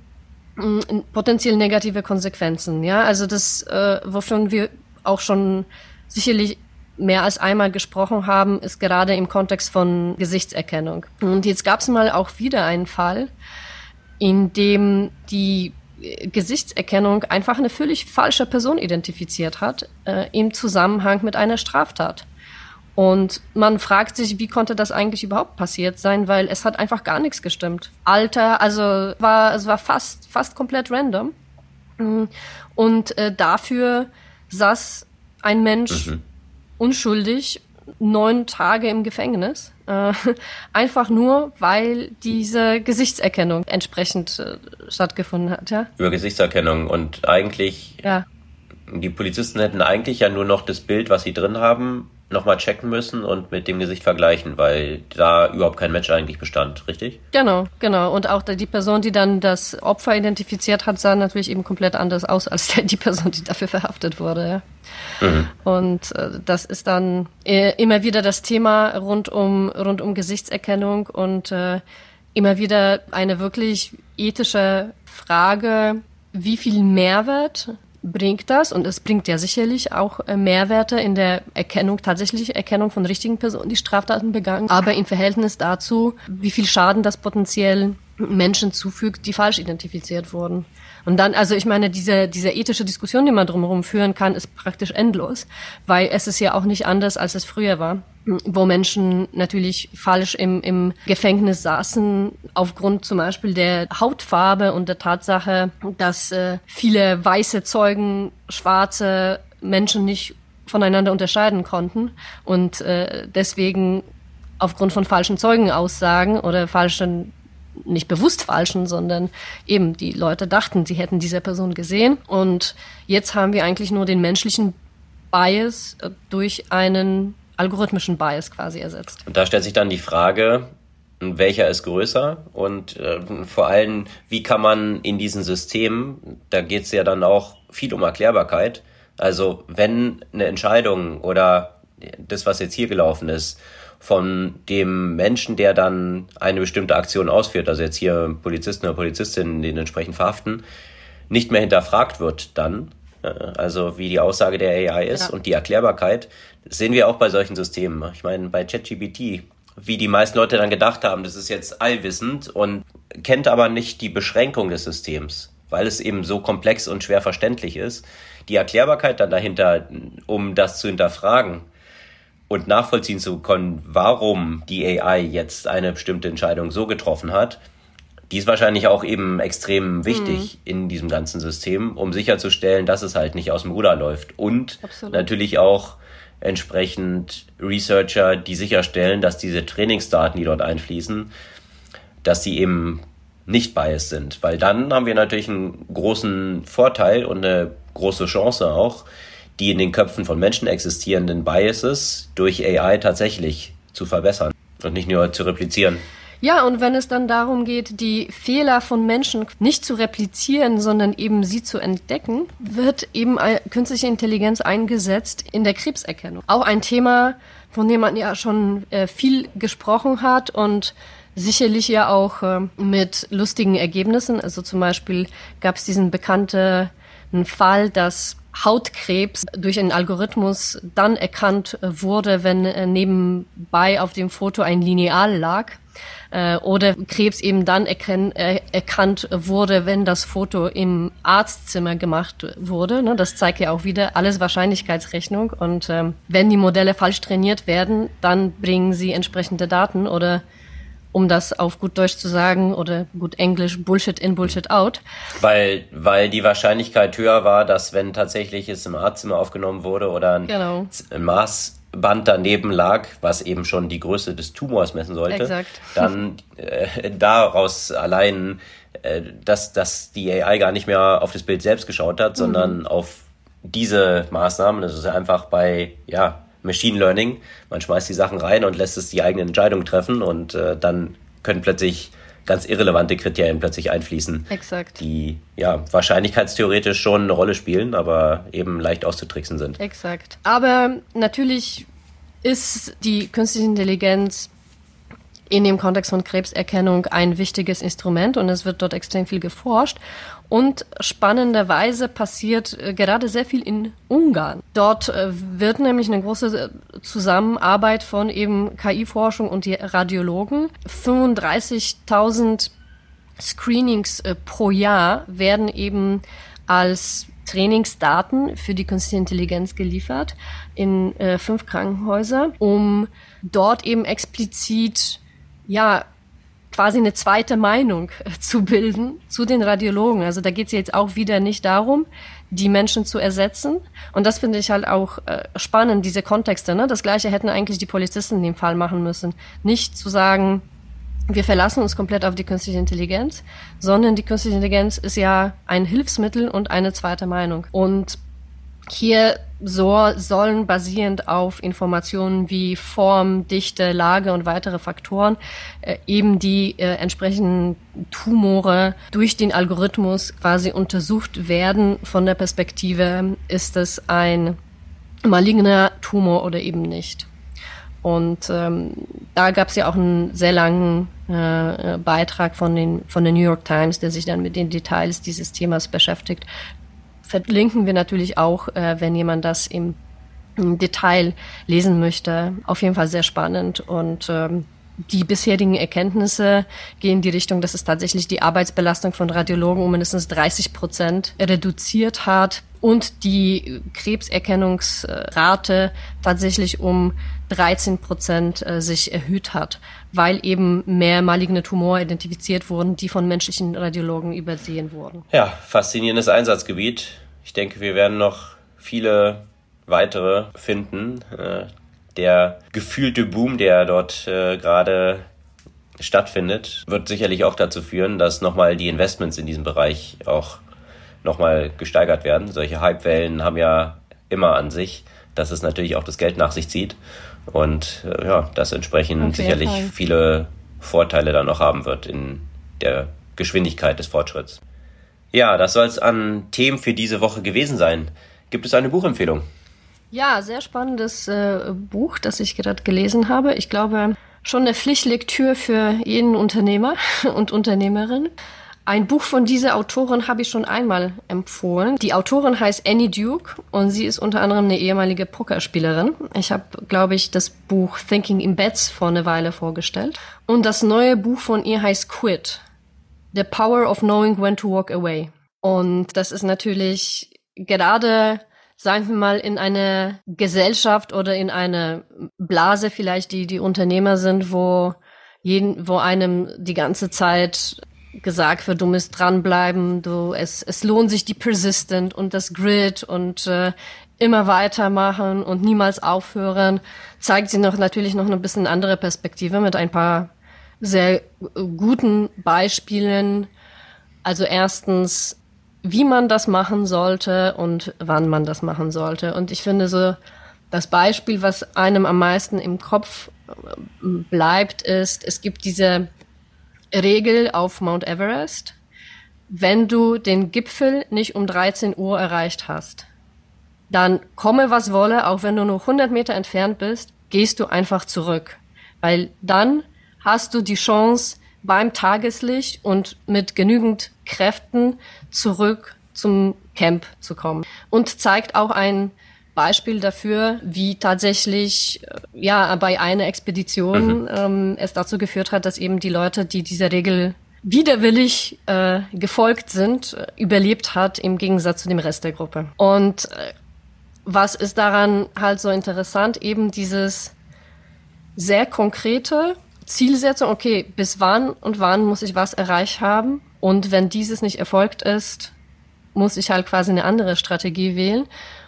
potenziell negative Konsequenzen. Ja, also das, äh, wovon wir auch schon sicherlich mehr als einmal gesprochen haben, ist gerade im Kontext von Gesichtserkennung. Und jetzt gab es mal auch wieder einen Fall, in dem die Gesichtserkennung einfach eine völlig falsche Person identifiziert hat äh, im Zusammenhang mit einer Straftat. Und man fragt sich, wie konnte das eigentlich überhaupt passiert sein, weil es hat einfach gar nichts gestimmt. Alter, also war es war fast fast komplett random. Und äh, dafür saß ein Mensch mhm unschuldig neun Tage im Gefängnis. Äh, einfach nur, weil diese Gesichtserkennung entsprechend äh, stattgefunden hat, ja. Über Gesichtserkennung und eigentlich, ja. die Polizisten hätten eigentlich ja nur noch das Bild, was sie drin haben, nochmal checken müssen und mit dem Gesicht vergleichen, weil da überhaupt kein Match eigentlich bestand, richtig? Genau, genau. Und auch die Person, die dann das Opfer identifiziert hat, sah natürlich eben komplett anders aus als die Person, die dafür verhaftet wurde. Ja. Mhm. Und äh, das ist dann äh, immer wieder das Thema rund um, rund um Gesichtserkennung und äh, immer wieder eine wirklich ethische Frage, wie viel Mehrwert bringt das und es bringt ja sicherlich auch äh, Mehrwerte in der Erkennung, tatsächlich Erkennung von richtigen Personen, die Straftaten begangen, aber im Verhältnis dazu, wie viel Schaden das potenziell Menschen zufügt, die falsch identifiziert wurden. Und dann, also ich meine, diese, diese ethische Diskussion, die man drumherum führen kann, ist praktisch endlos, weil es ist ja auch nicht anders, als es früher war, wo Menschen natürlich falsch im, im Gefängnis saßen, aufgrund zum Beispiel der Hautfarbe und der Tatsache, dass äh, viele weiße Zeugen schwarze Menschen nicht voneinander unterscheiden konnten und äh, deswegen aufgrund von falschen Zeugenaussagen oder falschen nicht bewusst falschen, sondern eben die Leute dachten, sie hätten diese Person gesehen. Und jetzt haben wir eigentlich nur den menschlichen Bias äh, durch einen algorithmischen Bias quasi ersetzt. Und da stellt sich dann die Frage, welcher ist größer und äh, vor allem, wie kann man in diesen Systemen, da geht es ja dann auch viel um Erklärbarkeit, also wenn eine Entscheidung oder das, was jetzt hier gelaufen ist, von dem Menschen, der dann eine bestimmte Aktion ausführt, also jetzt hier Polizisten oder Polizistinnen, den entsprechend verhaften, nicht mehr hinterfragt wird dann, äh, also wie die Aussage der AI ist ja. und die Erklärbarkeit, das sehen wir auch bei solchen Systemen. Ich meine, bei ChatGPT, wie die meisten Leute dann gedacht haben, das ist jetzt allwissend und kennt aber nicht die Beschränkung des Systems, weil es eben so komplex und schwer verständlich ist. Die Erklärbarkeit dann dahinter, um das zu hinterfragen, und nachvollziehen zu können, warum die AI jetzt eine bestimmte Entscheidung so getroffen hat, die ist wahrscheinlich auch eben extrem wichtig mhm. in diesem ganzen System, um sicherzustellen, dass es halt nicht aus dem Ruder läuft. Und Absolut. natürlich auch entsprechend Researcher, die sicherstellen, dass diese Trainingsdaten, die dort einfließen, dass die eben nicht biased sind. Weil dann haben wir natürlich einen großen Vorteil und eine große Chance auch, die in den Köpfen von Menschen existierenden Biases durch AI tatsächlich zu verbessern und nicht nur zu replizieren. Ja, und wenn es dann darum geht, die Fehler von Menschen nicht zu replizieren, sondern eben sie zu entdecken, wird eben künstliche Intelligenz eingesetzt in der Krebserkennung. Auch ein Thema, von dem man ja schon äh, viel gesprochen hat und sicherlich ja auch äh, mit lustigen Ergebnissen. Also zum Beispiel gab es diesen bekannten Fall, dass Hautkrebs durch einen Algorithmus dann erkannt wurde, wenn äh, nebenbei auf dem Foto ein Lineal lag äh, oder Krebs eben dann erken, äh, erkannt wurde, wenn das Foto im Arztzimmer gemacht wurde. Ne? Das zeigt ja auch wieder alles Wahrscheinlichkeitsrechnung und ähm, wenn die Modelle falsch trainiert werden, dann bringen sie entsprechende Daten oder um das auf gut Deutsch zu sagen oder gut Englisch Bullshit in, Bullshit out. Weil, weil die Wahrscheinlichkeit höher war, dass wenn tatsächlich es im Arztzimmer aufgenommen wurde oder ein, genau. Maßband daneben lag, was eben schon die Größe des Tumors messen sollte, Exakt. dann äh, daraus allein, äh, dass, dass die AI gar nicht mehr auf das Bild selbst geschaut hat, sondern mhm. auf diese Maßnahmen. Das ist einfach bei, ja, Machine Learning. Man schmeißt die Sachen rein und lässt es die eigene Entscheidung treffen und äh, dann können plötzlich ganz irrelevante Kriterien plötzlich einfließen. Exakt. Die ja wahrscheinlichkeitstheoretisch schon eine Rolle spielen, aber eben leicht auszutricksen sind. Exakt. Aber natürlich ist die künstliche Intelligenz in dem Kontext von Krebserkennung ein wichtiges Instrument und es wird dort extrem viel geforscht. Und spannenderweise passiert äh, gerade sehr viel in Ungarn. Dort äh, wird nämlich eine große äh, Zusammenarbeit von eben KI-Forschung und die Radiologen. 35.000 Screenings pro Jahr werden eben als Trainingsdaten für die künstliche Intelligenz geliefert in äh, fünf Krankenhäuser, um dort eben explizit ja quasi eine zweite Meinung äh, zu bilden zu den Radiologen. Also da geht es jetzt auch wieder nicht darum, die Menschen zu ersetzen. Und das finde ich halt auch äh, spannend, diese Kontexte. Ne? Das gleiche hätten eigentlich die Polizisten in dem Fall machen müssen. Nicht zu sagen, wir verlassen uns komplett auf die künstliche Intelligenz, sondern die künstliche Intelligenz ist ja ein Hilfsmittel und eine zweite Meinung. Und Hier so, sollen basierend auf Informationen wie Form, Dichte, Lage und weitere Faktoren äh, eben die äh, entsprechenden Tumore durch den Algorithmus quasi untersucht werden von der Perspektive, ist es ein maligner Tumor oder eben nicht. Und ähm, da gab es ja auch einen sehr langen äh, Beitrag von den von der New York Times, der sich dann mit den Details dieses Themas beschäftigt. Verlinken wir natürlich auch, äh, wenn jemand das im, im Detail lesen möchte. Auf jeden Fall sehr spannend und ähm, die bisherigen Erkenntnisse gehen in die Richtung, dass es tatsächlich die Arbeitsbelastung von Radiologen um mindestens 30 Prozent reduziert hat und die Krebserkennungsrate tatsächlich um 13 Prozent äh, sich erhöht hat, weil eben mehr maligne Tumore identifiziert wurden, die von menschlichen Radiologen übersehen wurden. Ja, faszinierendes Einsatzgebiet. Ich denke, wir werden noch viele weitere finden. Äh, der gefühlte Boom, der dort äh, gerade stattfindet, wird sicherlich auch dazu führen, dass nochmal die Investments in diesem Bereich auch nochmal gesteigert werden. Solche Hypewellen haben ja immer an sich, dass es natürlich auch das Geld nach sich zieht und äh, ja, das entsprechend sicherlich Fall. viele Vorteile dann noch haben wird in der Geschwindigkeit des Fortschritts. Ja, das soll es an Themen für diese Woche gewesen sein. Gibt es eine Buchempfehlung? Ja, sehr spannendes äh, Buch, das ich gerade gelesen habe. Ich glaube, schon eine Pflichtlektüre für jeden Unternehmer und Unternehmerin. Ein Buch von dieser Autorin habe ich schon einmal empfohlen. Die Autorin heißt Annie Duke und sie ist unter anderem eine ehemalige Pokerspielerin. Ich habe, glaube ich, das Buch Thinking in Beds vor einer Weile vorgestellt. Und das neue Buch von ihr heißt Quit. The Power of Knowing When to Walk Away. Und das ist natürlich gerade sagen wir mal, in eine Gesellschaft oder in eine Blase vielleicht, die die Unternehmer sind, wo jeden, wo einem die ganze Zeit gesagt wird, du musst dranbleiben, du, es, es lohnt sich die Persistent und das Grid und äh, immer weitermachen und niemals aufhören, zeigt sie noch natürlich noch ein bisschen andere Perspektive mit ein paar sehr guten Beispielen. Also erstens, wie man das machen sollte und wann man das machen sollte. Und ich finde so, das Beispiel, was einem am meisten im Kopf äh, bleibt, ist, es gibt diese Regel auf Mount Everest, wenn du den Gipfel nicht um 13 Uhr erreicht hast, dann komme was wolle, auch wenn du nur 100 Meter entfernt bist, gehst du einfach zurück. Weil dann hast du die Chance, beim Tageslicht und mit genügend Kräften zurück zum Camp zu kommen. Und zeigt auch ein Beispiel dafür, wie tatsächlich äh, ja bei einer Expedition mhm. ähm, es dazu geführt hat, dass eben die Leute, die dieser Regel widerwillig äh, gefolgt sind, äh, überlebt hat im Gegensatz zu dem Rest der Gruppe. Und äh, was ist daran halt so interessant? Eben dieses sehr konkrete, Zielsetzung, okay, bis wann und wann muss ich was erreicht haben? Und wenn dieses nicht erfolgt ist, muss ich halt quasi eine andere Strategie wählen.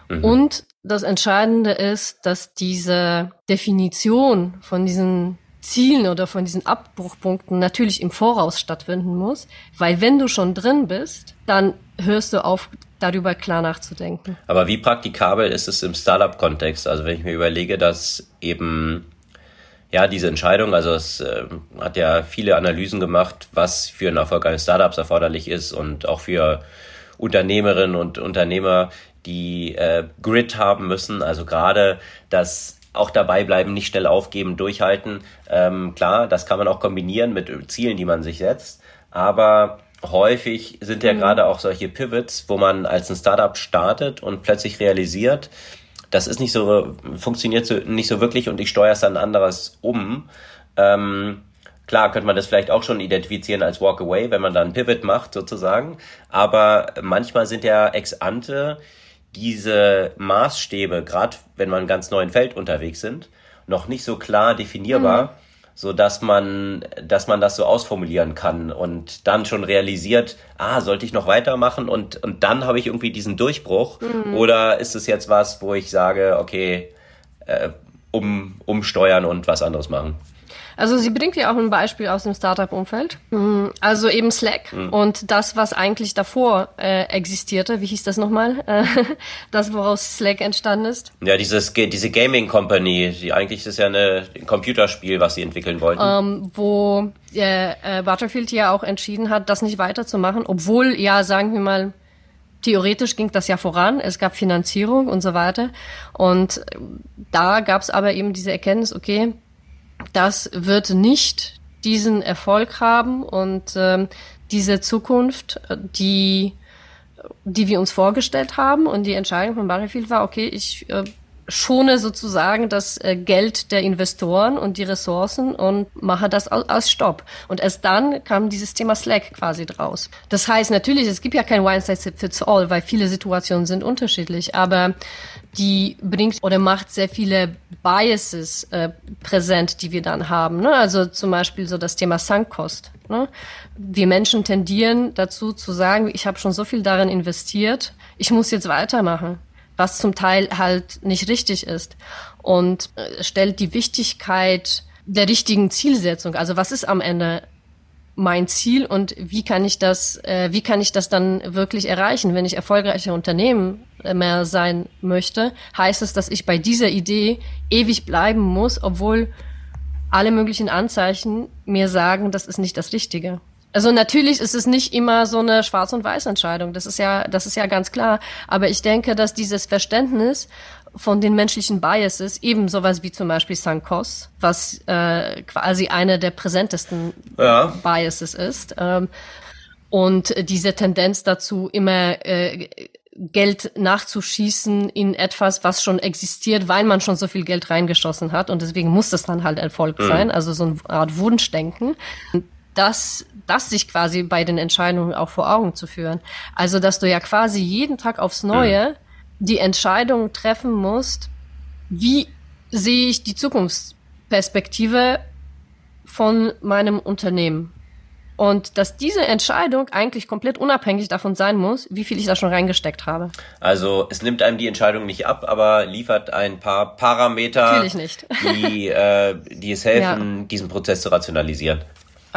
Mhm. Und das Entscheidende ist, dass diese Definition von diesen Zielen oder von diesen Abbruchpunkten natürlich im Voraus stattfinden muss, weil wenn du schon drin bist, dann hörst du auf, darüber klar nachzudenken. Aber wie praktikabel ist es im Startup-Kontext? Also wenn ich mir überlege, dass eben ja, diese Entscheidung, also es äh, hat ja viele Analysen gemacht, was für einen Erfolg eines Startups erforderlich ist und auch für Unternehmerinnen und Unternehmer, die äh, Grid haben müssen, also gerade das auch dabei bleiben, nicht schnell aufgeben, durchhalten. Ähm, klar, das kann man auch kombinieren mit Zielen, die man sich setzt, aber häufig sind ja mhm. gerade auch solche Pivots, wo man als ein Startup startet und plötzlich realisiert, das ist nicht so, funktioniert so, nicht so wirklich und ich steuere es dann anderes um. Ähm, klar könnte man das vielleicht auch schon identifizieren als Walkaway, wenn man dann Pivot macht sozusagen. Aber manchmal sind ja ex ante diese Maßstäbe, gerade wenn man ganz neu im Feld unterwegs sind, noch nicht so klar definierbar. Mhm so dass man, dass man das so ausformulieren kann und dann schon realisiert, ah, sollte ich noch weitermachen und, und dann habe ich irgendwie diesen Durchbruch mhm. oder ist es jetzt was, wo ich sage, okay, äh, um, umsteuern und was anderes machen? Also sie bringt ja auch ein Beispiel aus dem Startup-Umfeld. Mm, also eben Slack mhm. und das, was eigentlich davor äh, existierte, wie hieß das nochmal? Äh, das, woraus Slack entstanden ist. Ja, dieses, diese Gaming Company, die eigentlich ist ja eine, ein Computerspiel, was sie entwickeln wollten. Ähm, wo äh, Butterfield ja auch entschieden hat, das nicht weiterzumachen, obwohl ja, sagen wir mal, theoretisch ging das ja voran, es gab Finanzierung und so weiter. Und da gab es aber eben diese Erkenntnis, okay, das wird nicht diesen Erfolg haben und ähm, diese Zukunft, die, die wir uns vorgestellt haben. Und die Entscheidung von Barryfield war, okay, ich äh, schone sozusagen das äh, Geld der Investoren und die Ressourcen und mache das aus Stopp. Und erst dann kam dieses Thema Slack quasi draus. Das heißt natürlich, es gibt ja kein One Size Fits All, weil viele Situationen sind unterschiedlich, aber die bringt oder macht sehr viele Biases äh, präsent, die wir dann haben. Ne? Also zum Beispiel so das Thema Sankkost. Ne? Wir Menschen tendieren dazu zu sagen, ich habe schon so viel darin investiert, ich muss jetzt weitermachen was zum Teil halt nicht richtig ist und äh, stellt die Wichtigkeit der richtigen Zielsetzung. Also was ist am Ende mein Ziel und wie kann ich das, äh, wie kann ich das dann wirklich erreichen? Wenn ich erfolgreicher Unternehmen äh, mehr sein möchte, heißt es, dass ich bei dieser Idee ewig bleiben muss, obwohl alle möglichen Anzeichen mir sagen, das ist nicht das Richtige. Also natürlich ist es nicht immer so eine Schwarz- und Weiß-Entscheidung. Das ist ja, das ist ja ganz klar. Aber ich denke, dass dieses Verständnis von den menschlichen Biases, eben sowas wie zum Beispiel Sankos, was äh, quasi einer der präsentesten ja. Biases ist, ähm, und diese Tendenz dazu, immer äh, Geld nachzuschießen in etwas, was schon existiert, weil man schon so viel Geld reingeschossen hat und deswegen muss das dann halt Erfolg mhm. sein, also so eine Art Wunschdenken das, das sich quasi bei den Entscheidungen auch vor Augen zu führen. Also, dass du ja quasi jeden Tag aufs Neue die Entscheidung treffen musst, wie sehe ich die Zukunftsperspektive von meinem Unternehmen? Und dass diese Entscheidung eigentlich komplett unabhängig davon sein muss, wie viel ich da schon reingesteckt habe. Also es nimmt einem die Entscheidung nicht ab, aber liefert ein paar Parameter, Die, äh, die es helfen, ja. diesen Prozess zu rationalisieren.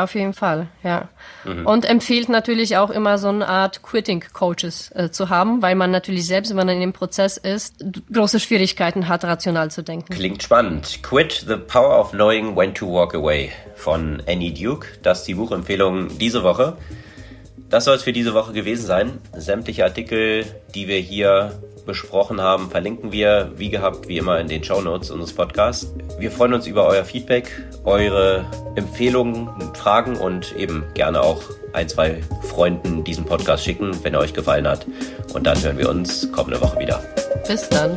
Auf jeden Fall, ja. Mhm. Und empfiehlt natürlich auch immer so eine Art Quitting-Coaches äh, zu haben, weil man natürlich selbst, wenn man in dem Prozess ist, große Schwierigkeiten hat, rational zu denken. Klingt spannend. Quit the Power of Knowing When to Walk Away von Annie Duke. Das ist die Buchempfehlung diese Woche. Das soll es für diese Woche gewesen sein. Sämtliche Artikel, die wir hier besprochen haben, verlinken wir wie gehabt, wie immer in den Show Notes unseres Podcasts. Wir freuen uns über euer Feedback, eure Empfehlungen, Fragen und eben gerne auch ein, zwei Freunden diesen Podcast schicken, wenn er euch gefallen hat. Und dann hören wir uns kommende Woche wieder. Bis dann.